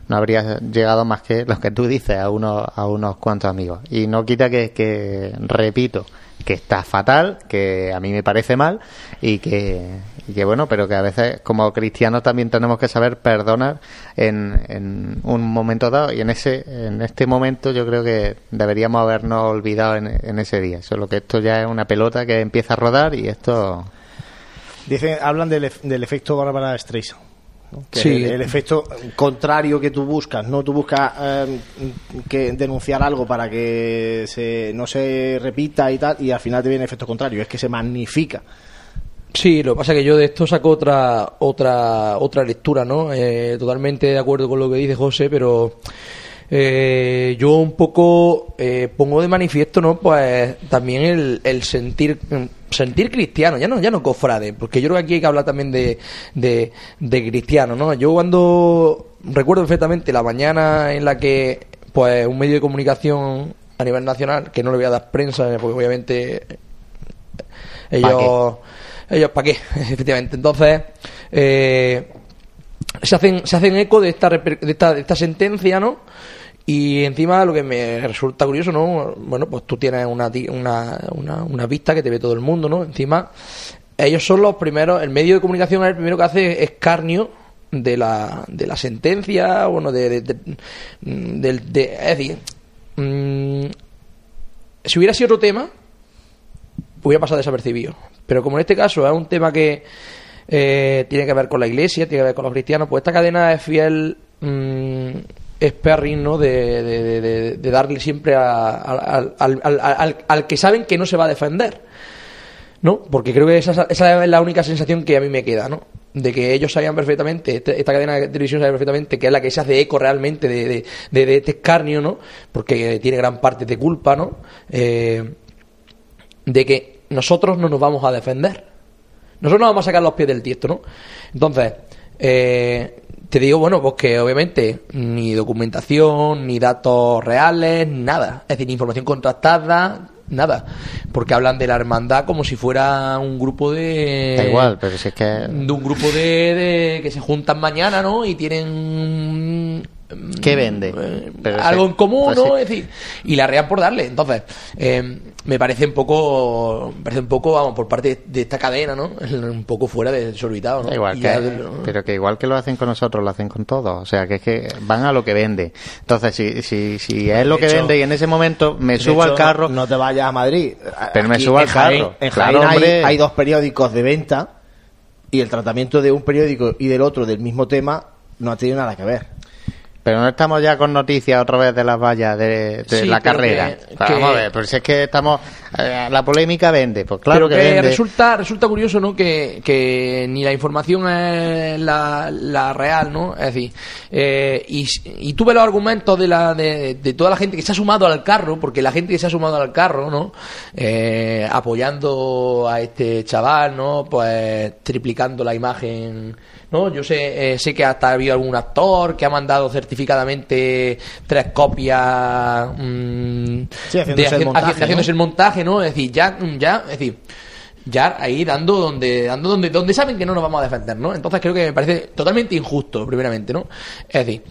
no habría llegado más que lo que tú dices a unos, a unos cuantos amigos. Y no quita que, que repito, que está fatal, que a mí me parece mal y que, que bueno, pero que a veces como cristianos también tenemos que saber perdonar en, en un momento dado y en ese en este momento yo creo que deberíamos habernos olvidado en, ese día. Solo que esto ya es una pelota que empieza a rodar y esto... Dicen, hablan del, del efecto Bárbara Streisand. Sí. El, efecto contrario que tú buscas, ¿no? Tú buscas em, que denunciar algo para que se, no se repita y tal, y al final te viene el efecto contrario, es que se magnifica. Sí, lo que pasa es que yo de esto saco otra otra otra lectura, ¿no? Eh, totalmente de acuerdo con lo que dice José, pero eh, yo un poco eh, pongo de manifiesto, ¿no? Pues también el, el sentir sentir cristiano, ya no, ya no cofrade, porque yo creo que aquí hay que hablar también de, de, de cristiano, ¿no? Yo cuando recuerdo perfectamente la mañana en la que, pues, un medio de comunicación a nivel nacional, que no le voy a dar prensa, porque obviamente ellos, ellos, ¿para qué? Efectivamente, entonces, eh, se hacen, se hacen eco de esta, de esta, de esta sentencia, ¿no? Y encima lo que me resulta curioso, ¿no? Bueno, pues tú tienes una, una, una, vista que te ve todo el mundo, ¿no? Encima, ellos son los primeros, el medio de comunicación es el primero que hace escarnio de la, de la sentencia, bueno, de, de, de, es decir, mm, si hubiera sido otro tema, hubiera pasado desapercibido. Pero como en este caso es un tema que eh, tiene que ver con la iglesia, tiene que ver con los cristianos, pues esta cadena es fiel mm, sparring, ¿no? De, de, darle siempre al, al, que saben que no se va a defender, ¿no? Porque creo que esa, esa, es la única sensación que a mí me queda, ¿no? De que ellos sabían perfectamente, este, esta, cadena de televisión sabe perfectamente que es la que se hace eco realmente de, de, este escarnio, ¿no? Porque tiene gran parte de culpa, ¿no? Eh, de que nosotros no nos vamos a defender. Nosotros no vamos a sacar los pies del tiesto, ¿no? Entonces, eh, te digo, bueno, pues que obviamente ni documentación, ni datos reales, nada. Es decir, ni información contrastada, nada. Porque hablan de la hermandad como si fuera un grupo de. Da igual, pero si es que. De un grupo de, de que se juntan mañana, ¿no? Y tienen ¿Qué vende? Eh, algo en común, pues ¿no? Es decir, y la real por darle. Entonces, eh, me parece un poco, me parece un poco, vamos, por parte de esta cadena, ¿no? Un poco fuera de desorbitado, ¿no? Igual que, Pero que igual que lo hacen con nosotros, lo hacen con todos. O sea, que es que van a lo que vende. Entonces, si, si, si es lo que vende y en ese momento me subo al carro... No, te vayas a Madrid. Pero me subo al carro. En Jaén hay, hay dos periódicos de venta y el tratamiento de un periódico y del otro del mismo tema no ha tenido nada que ver. Pero no estamos ya con noticias otra vez de las vallas de, la carrera. Vamos a ver, pero si es que estamos. Eh, la polémica vende, pues claro que, vende. Resulta, resulta curioso, ¿no? Que, que ni la información es la, la real, ¿no? Es decir, eh, y, y tú ves los argumentos de, la, de, de, toda la gente que se ha sumado al carro, porque la gente que se ha sumado al carro, ¿no? Eh, apoyando a este chaval, ¿no? Pues triplicando la imagen ¿no? Yo sé, eh, sé que hasta ha habido algún actor que ha mandado certificadamente tres copias mm, haciéndose, el montaje, haciéndose el montaje, ¿no? Es decir, ya, ya, es decir, ya ahí dando donde dando donde donde saben que no nos vamos a defender, ¿no? Entonces creo que me parece totalmente injusto, primeramente, ¿no? Es decir,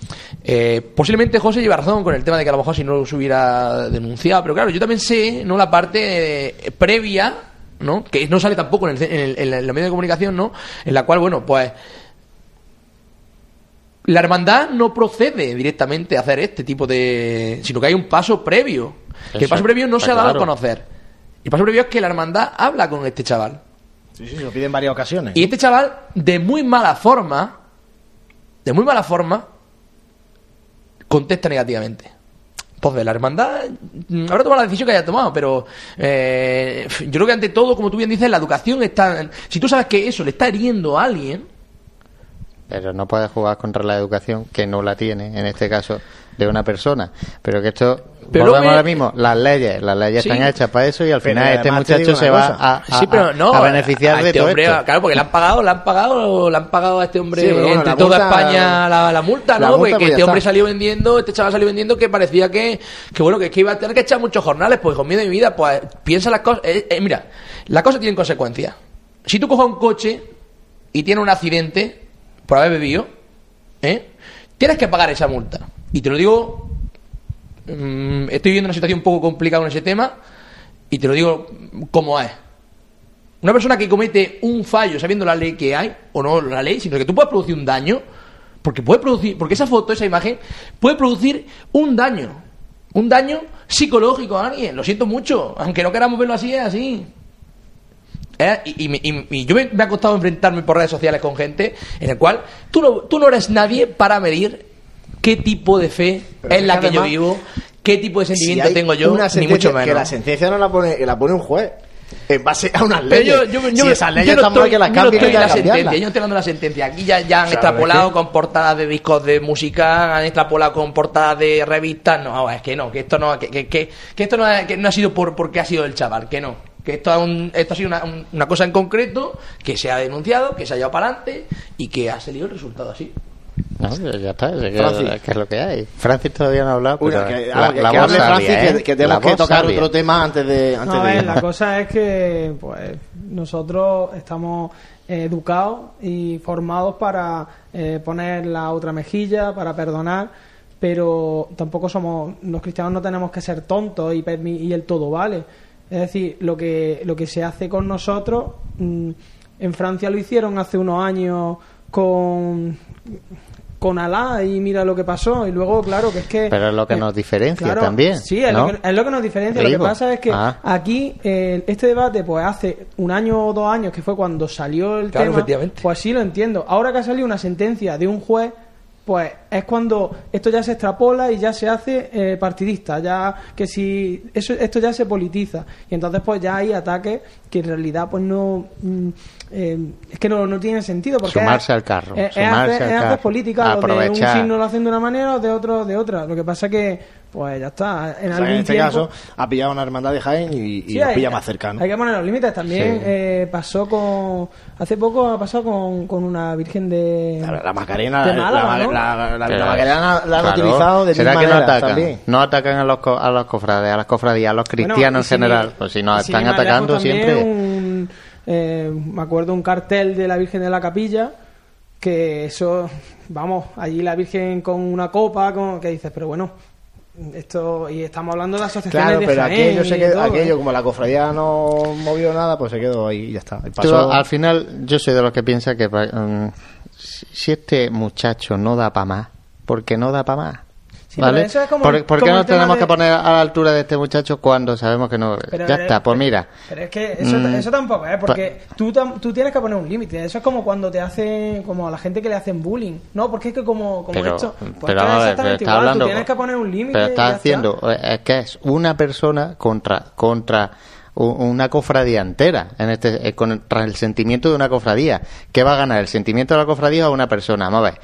eh, posiblemente José lleva razón con el tema de que a lo mejor si no se hubiera denunciado, pero claro, yo también sé, ¿no? La parte eh, previa, ¿no? Que no sale tampoco en, el, en, el, en, la medio de comunicación, ¿no? En la cual, bueno, pues la hermandad no procede directamente a hacer este tipo de. sino que hay un paso previo. que el paso previo no se ha dado claro. a conocer. El paso previo es que la hermandad habla con este chaval. Sí, sí, lo piden en varias ocasiones. Y este chaval, de muy mala forma, de muy mala forma, contesta negativamente. Entonces, la hermandad mm, habrá tomado la decisión que haya tomado, pero eh, yo creo que ante todo, como tú bien dices, la educación está... Si tú sabes que eso le está hiriendo a alguien, Pero no puedes jugar contra la educación que no la tiene, en este caso, de una persona. Pero que esto, Pero volvemos luego- ahora mismo, las leyes, las leyes Sí. están hechas para eso y al final este muchacho se va a, a- sí, pero no, a beneficiar a de este todo hombre, esto. Claro, porque le han pagado, le han pagado, le han pagado a este hombre Sí, pero bueno, entre la toda multa- España la, la multa, la ¿no? multa, Porque pues este hombre está. salió vendiendo, este chaval salió vendiendo que parecía que, que bueno, que, que iba a tener que echar muchos jornales, pues con miedo de mi vida, pues piensa las cosas, eh, eh, mira, las cosas tienen consecuencias. Si tú coges un coche y tiene un accidente por haber bebido, ¿eh? Tienes que pagar esa multa. Y te lo digo, mm, estoy viviendo una situación un poco complicada en ese tema y te lo digo como es. Una persona que comete un fallo sabiendo la ley que hay, o no la ley, sino que tú puedes producir un daño, porque puede producir, porque esa foto, esa imagen, puede producir un daño, un daño psicológico a alguien. Lo siento mucho, aunque no queramos verlo así, es así. ¿Eh? Y, y me- y- y yo me, me ha costado enfrentarme por redes sociales con gente en el cual tú no, tú no eres nadie para medir qué tipo de fe Pero es la que que yo vivo, qué tipo de sentimiento tengo yo, una ni mucho menos. Que la sentencia no la pone, la pone un juez. En base a unas Pero leyes. yo, yo, yo, si esas leyes yo no están mal estoy, que las yo no estoy la sentencia, yo no estoy de la sentencia. Aquí ya, ya han extrapolado es que- con portadas de discos de música, han extrapolado con portadas de revistas. No, ahora, es que no, que esto no, que, que, que, esto no, que no ha sido por porque ha sido el chaval, que no. Que esto, es un- esto ha sido una, un- una cosa en concreto que se ha denunciado, que se ha llevado para adelante y que ha salido el resultado así. No, ya está, es que, Francis. es que es lo que hay. Francis todavía no ha hablado, pero Una, que, la, que- la que hable ¿eh? que, que tenemos La que voz tocar otro tema antes de, antes No, de ver, irnos. la cosa es que pues nosotros estamos eh, educados y formados para eh, poner la otra mejilla, para perdonar, pero tampoco somos los cristianos no tenemos que ser tontos y, y el todo vale. Es decir, lo que lo que se hace con nosotros mm, en Francia lo hicieron hace unos años con con Alá y mira lo que pasó y luego claro que es que Pero es lo que eh, nos diferencia claro, también. sí es, ¿no? lo que, es lo que nos diferencia lo que pasa es que Ah. aquí eh, este debate pues hace un año o dos años que fue cuando salió el Claro, tema efectivamente. pues sí lo entiendo ahora que ha salido una sentencia de un juez pues es cuando esto ya se extrapola y ya se hace eh, partidista ya que si eso esto ya se politiza y entonces pues ya hay ataques que en realidad pues no mm, eh, es que no, no tienen sentido porque Sumarse es- al carro, es, sumarse al es carro, política lo de un aprovechar. signo lo hacen de una manera o de otro de otra lo que pasa que pues ya está en O sea, algún en este tiempo caso, ha pillado una hermandad de Jaén y, y Sí, nos hay- pilla más cercano. Hay que poner los límites. También Sí. eh, pasó con. Hace poco ha pasado con, con una virgen de. La, la Macarena, de la, Málaga, la, ¿no? la- la- la Pero, Macarena la han claro, utilizado de ¿Será que no atacan? también. No atacan a los, co- a los cofrades, a las cofradías, a los cristianos en general. pues si nos están atacando siempre. un, eh, me acuerdo un cartel de la Virgen de la Capilla que eso, vamos, allí la Virgen con una copa, con, que dices, pero bueno, esto, y estamos hablando de asociaciones Claro, de pero Jaén aquello, se quedó, todo, ¿eh? aquello como la cofradía no movió nada, pues se quedó ahí y ya está. Y Tú, pasó- al final, yo soy de los que piensa que mm, si si este muchacho no da para más, porque no da para más. Sí, ¿Vale? pero eso es como ¿Por, qué nos tenemos de- que poner a la altura de este muchacho cuando sabemos que no? Pero ya está, pues mira. Pero es que eso, Mm. eso tampoco, ¿eh? Porque tú, tú tienes que poner un límite. Eso es como cuando te hacen, como a la gente que le hacen bullying. No, porque es que como, como Pero, esto. Pues pero a ver, exactamente está hablando. Tú tienes que poner un límite. Pero y está ya haciendo, eh, es que es una persona contra contra una cofradía entera, en este eh, contra el sentimiento de una cofradía. ¿Qué va a ganar? ¿El sentimiento de la cofradía o una persona? Vamos a ver.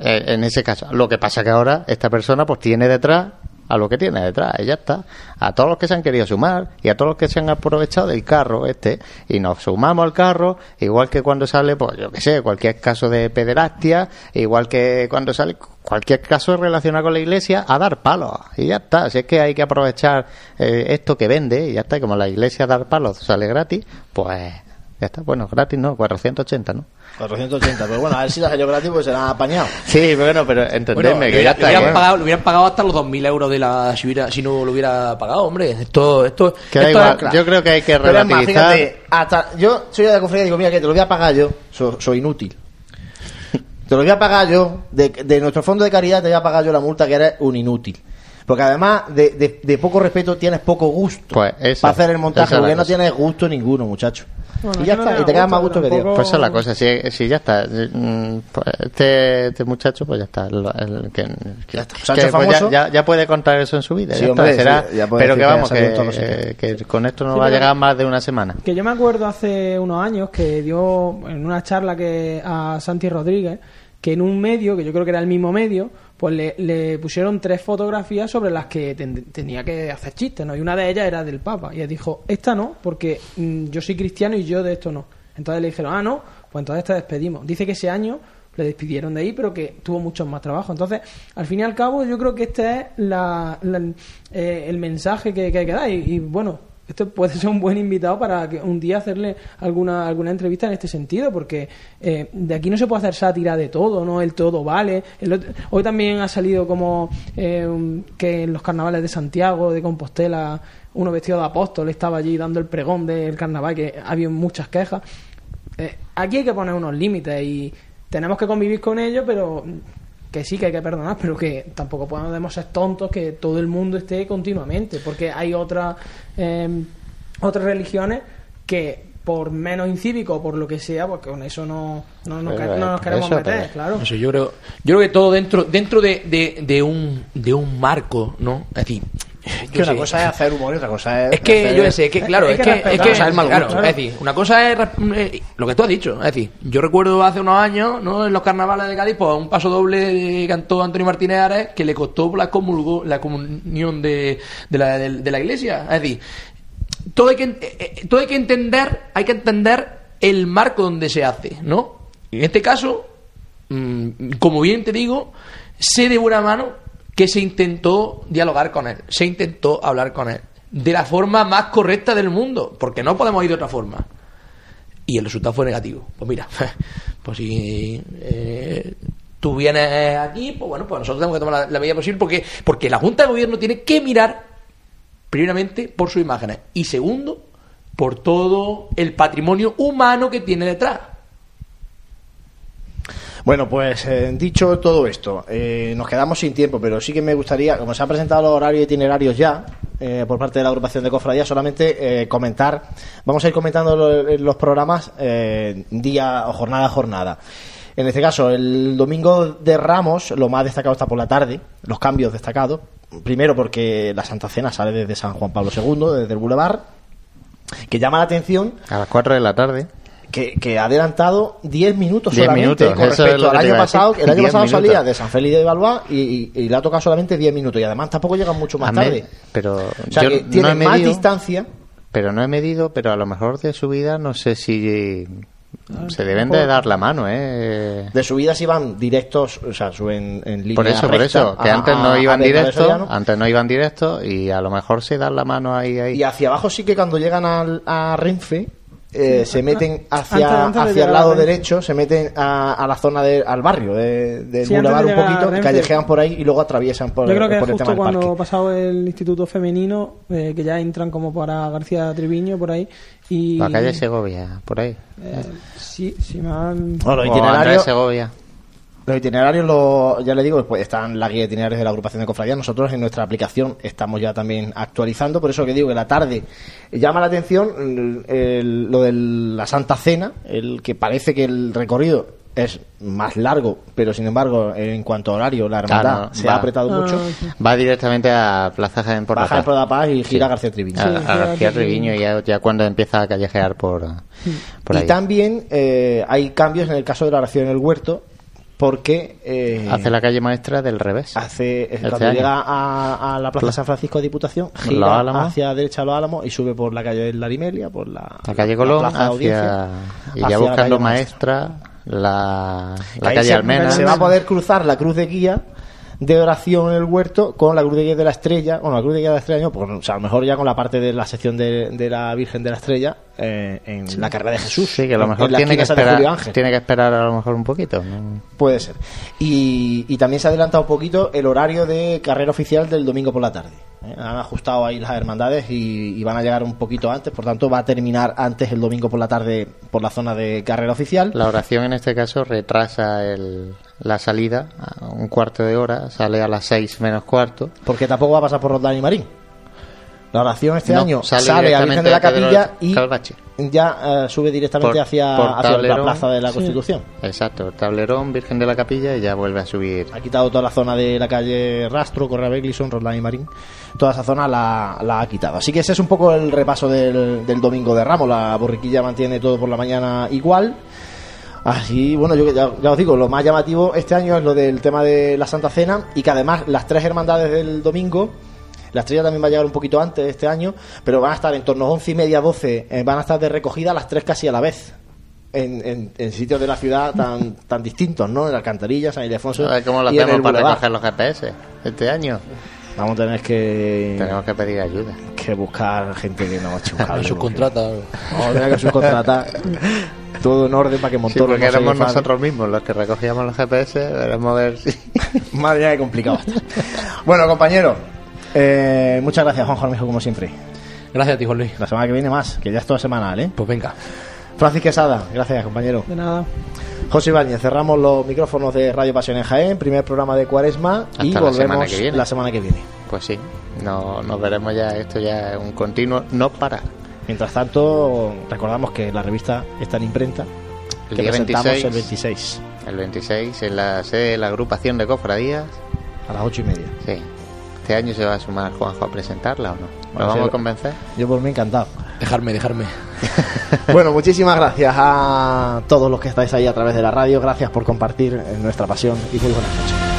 Eh, en ese caso, lo que pasa que ahora esta persona pues tiene detrás a lo que tiene detrás, y ya está. A todos los que se han querido sumar y a todos los que se han aprovechado del carro este, y nos sumamos al carro, igual que cuando sale, pues yo que sé, cualquier caso de pederastia, igual que cuando sale cualquier caso relacionado con la iglesia, a dar palos, y ya está. Si es que hay que aprovechar eh, esto que vende, y ya está, y como la iglesia dar palos sale gratis, pues ya está. Bueno, gratis no, 480, ¿no? 480, pero bueno, a ver si la salió gratis, pues se la han apañado. Sí, bueno, pero entendedme Bueno, que ya le, está. hubieran pagado, le hubieran pagado hasta los 2.000 euros de la si, hubiera- si no lo hubiera pagado, hombre. Esto, esto, Que da esto igual, es- yo creo que hay que más, relativizar. fíjate, hasta, yo soy de la cofradía y digo, mira, que te lo voy a pagar yo, soy, soy inútil. Te lo voy a pagar yo, de, de nuestro fondo de caridad te voy a pagar yo la multa que eres un inútil. Porque además de, de- de poco respeto tienes poco gusto Pues para hacer el montaje, porque no tienes gusto ninguno, muchacho. Bueno, y ya no está, y te quedas más gusto, gusto que Dios. tampoco- Pues esa es la cosa, si, si ya está. mm, pues este, este muchacho, pues ya está. el- el- que, que- Ya está. que, Se ha hecho pues ya, ya, ya puede contar eso en su vida. Sí, ya hombre, está, será- sí, ya puede pero que vamos, que, que con esto no Sí, va a llegar más de una semana. Que yo me acuerdo hace unos años que dio en una charla que a Santi Rodríguez, que en un medio, que yo creo que era el mismo medio, pues le, le pusieron tres fotografías sobre las que ten- tenía que hacer chistes, ¿no? Y una de ellas era del Papa. Y él dijo, esta no, porque mm, yo soy cristiano y yo de esto no. Entonces le dijeron, ah, no, pues entonces te despedimos. Dice que ese año le despidieron de ahí, pero que tuvo mucho más trabajo. Entonces, al fin y al cabo, yo creo que este es la- eh, el mensaje que, que hay que dar. Y, y, bueno, esto puede ser un buen invitado para que un día hacerle alguna alguna entrevista en este sentido, porque eh, de aquí no se puede hacer sátira de todo, ¿no? El todo vale. Hoy también ha salido como eh, que en los carnavales de Santiago, de Compostela, uno vestido de apóstol estaba allí dando el pregón del carnaval, que había muchas quejas. Eh, aquí hay que poner unos límites y tenemos que convivir con ellos, pero que sí que hay que perdonar, pero que tampoco podemos ser tontos que todo el mundo esté continuamente, porque hay otras eh, otras religiones que por menos incívico o por lo que sea, pues con eso no, no, nos, Pero, no nos queremos eso, meter, pero- claro. Sé, yo creo, yo creo que todo dentro, dentro de, de, de un, de un marco, ¿no? Es decir, Que yo una cosa es hacer humor y otra cosa es. Es que hacer- yo sé, es que claro, hay es que que, es que, o sea, el mal claro, es decir, una cosa es eh, lo que tú has dicho, es decir, yo recuerdo hace unos años, ¿no? En los carnavales de Cádiz, pues un paso doble cantó Antonio Martínez Ares que le costó la, comulgo- la comunión de, de, la, de, de la iglesia, es decir, todo hay que eh, eh, todo hay que entender, hay que entender el marco donde se hace, ¿no? En este caso, mm, como bien te digo, sé de buena mano que se intentó dialogar con él, se intentó hablar con él de la forma más correcta del mundo, porque no podemos ir de otra forma. Y el resultado fue negativo. Pues mira, pues si eh, tú vienes aquí, pues bueno, pues nosotros tenemos que tomar la, medida posible porque, porque la Junta de Gobierno tiene que mirar primeramente por sus imágenes y segundo por todo el patrimonio humano que tiene detrás. Bueno, pues eh, dicho todo esto, eh, nos quedamos sin tiempo, pero sí que me gustaría, como se han presentado los horarios itinerarios ya eh, por parte de la agrupación de cofradías, solamente eh, comentar, vamos a ir comentando lo- los programas eh, día o jornada a jornada. En este caso, el domingo de Ramos, lo más destacado está por la tarde, los cambios destacados. Primero porque la Santa Cena sale desde San Juan Pablo II, desde el Boulevard, que llama la atención A las 4 de la tarde. Que, que ha adelantado 10 minutos 10 solamente minutos, con respecto al año pasado. El año 10 pasado minutos. salía de San Félix de Balboa y, y- y le ha tocado solamente 10 minutos. Y además tampoco llegan mucho más A me- tarde. Pero O sea yo que no tiene más distancia. pero no he medido, pero a lo mejor de subida no sé si Ah, se deben de dar la mano, ¿eh? De subidas iban directos, o sea, suben en línea Por eso, por recta eso, que a- antes no iban Bernabé directo, Soriano. antes no iban directo y a lo mejor se dan la mano ahí, ahí. Y hacia abajo sí que cuando llegan al, a Renfe eh, se meten hacia, Antes- antes hacia el lado Renfe. derecho, se meten a, a la zona de, al barrio de, del Sí, de Boulevard un poquito, callejean por ahí y luego atraviesan por, Yo creo que por el justo tema del cuando parque. pasado el Instituto Femenino, eh, que ya entran como para García Triviño por ahí. Y, La calle Segovia, por ahí. eh, sí, sí me han... Bueno, los O Andrés itinerarios, Segovia. Los itinerarios lo- ya le digo, pues están la guía de itinerarios de la agrupación de cofradías. Nosotros en nuestra aplicación estamos ya también actualizando, por eso que digo que la tarde llama la atención el- el- lo de la Santa Cena, el que parece que el recorrido es más largo, pero sin embargo, en cuanto a horario, la hermandad Claro, se va. ha apretado Ah, mucho. sí. Va directamente a Plaza Jaén por Baja de Paz. La Paz y gira Sí. García Triviño. A, Sí, a García Triviño. Ya, ya cuando empieza a callejear por, por y ahí. también eh, hay cambios en el caso de la oración en el huerto, porque eh, Hace la calle maestra del revés. hace eh, Este cuando año. llega a, a la plaza Pla- San Francisco de Diputación gira hacia la derecha a los Álamos y sube por la calle de la Rimelia por la, La calle Colón audiencia, hacia, y ya la buscando calle maestra, la, la calle Almena. se va a poder cruzar la cruz de guía de oración en el huerto con la cruz de guía de la estrella bueno la cruz de guía de la estrella no, pues, o sea, a lo mejor ya con la parte de la sección de, de la Virgen de la Estrella eh, en la carrera de Jesús Sí, que a lo mejor tiene que, esperar, tiene que esperar a lo mejor un poquito. ¿no? Puede ser. Y, y también se ha adelantado un poquito el horario de carrera oficial del domingo por la tarde. ¿Eh? Han ajustado ahí las hermandades y, y van a llegar un poquito antes, por tanto va a terminar antes el domingo por la tarde por la zona de carrera oficial. La oración en este caso retrasa el, la salida a un cuarto de hora, sale a las seis menos cuarto. Porque tampoco va a pasar por Roldán y Marín. La oración este No, año sale sale, a Virgen de la Capilla y Calvache. Ya eh, sube directamente Por- hacia, por hacia la. Plaza de la Sí. Constitución. Exacto, tablerón, Virgen de la Capilla y ya vuelve a subir. Ha quitado toda la zona de la calle Rastro, Correa Beglison, Roldán y Marín. Toda esa zona la, la ha quitado. Así que ese es un poco el repaso del, del domingo de Ramos. La borriquilla mantiene todo por la mañana igual. Así, bueno, yo ya, ya os digo, lo más llamativo este año es lo del tema de la Santa Cena y que además las tres hermandades del domingo, la estrella también va a llegar un poquito antes este año, pero van a estar en torno a once y media, 12, eh, van a estar de recogida las tres casi a la vez. En, en- en sitios de la ciudad tan tan distintos, ¿no? En la Alcantarilla, San Ildefonso. A ver cómo lo y hacemos para Boulevard. recoger los GPS este año. Vamos a tener que. Tenemos que pedir ayuda. Que buscar gente que nos chunga. Subcontrata. Vamos a tener que subcontratar. todo en orden para que Sí, Montoro porque no se éramos nosotros mismos los que recogíamos los GPS, veremos a ver si... Madre mía, qué complicado. está. bueno, compañero. Eh, muchas gracias, Juan Jormijo, como siempre. Gracias a ti, Juan Luis. La semana que viene más, que ya es toda semanal, ¿eh? Pues venga. Francis Quesada, gracias, compañero. De nada. José Ibáñez, cerramos los micrófonos de Radio Pasión en Jaén, primer programa de Cuaresma y Hasta la volvemos semana que viene. la semana que viene. Pues sí, no, nos veremos ya, esto ya es un continuo, no para. Mientras tanto, recordamos que la revista está en imprenta, El que día presentamos 26, el 26 el 26 en la sede de la agrupación de cofradías. a las ocho y media. Sí. ¿Este año se va a sumar Juanjo a presentarla o no? ¿Lo Bueno, vamos sí. a convencer? Yo por mí encantado. Dejarme, dejarme. Bueno, muchísimas gracias a todos los que estáis ahí a través de la radio. Gracias por compartir nuestra pasión y muy buenas noches.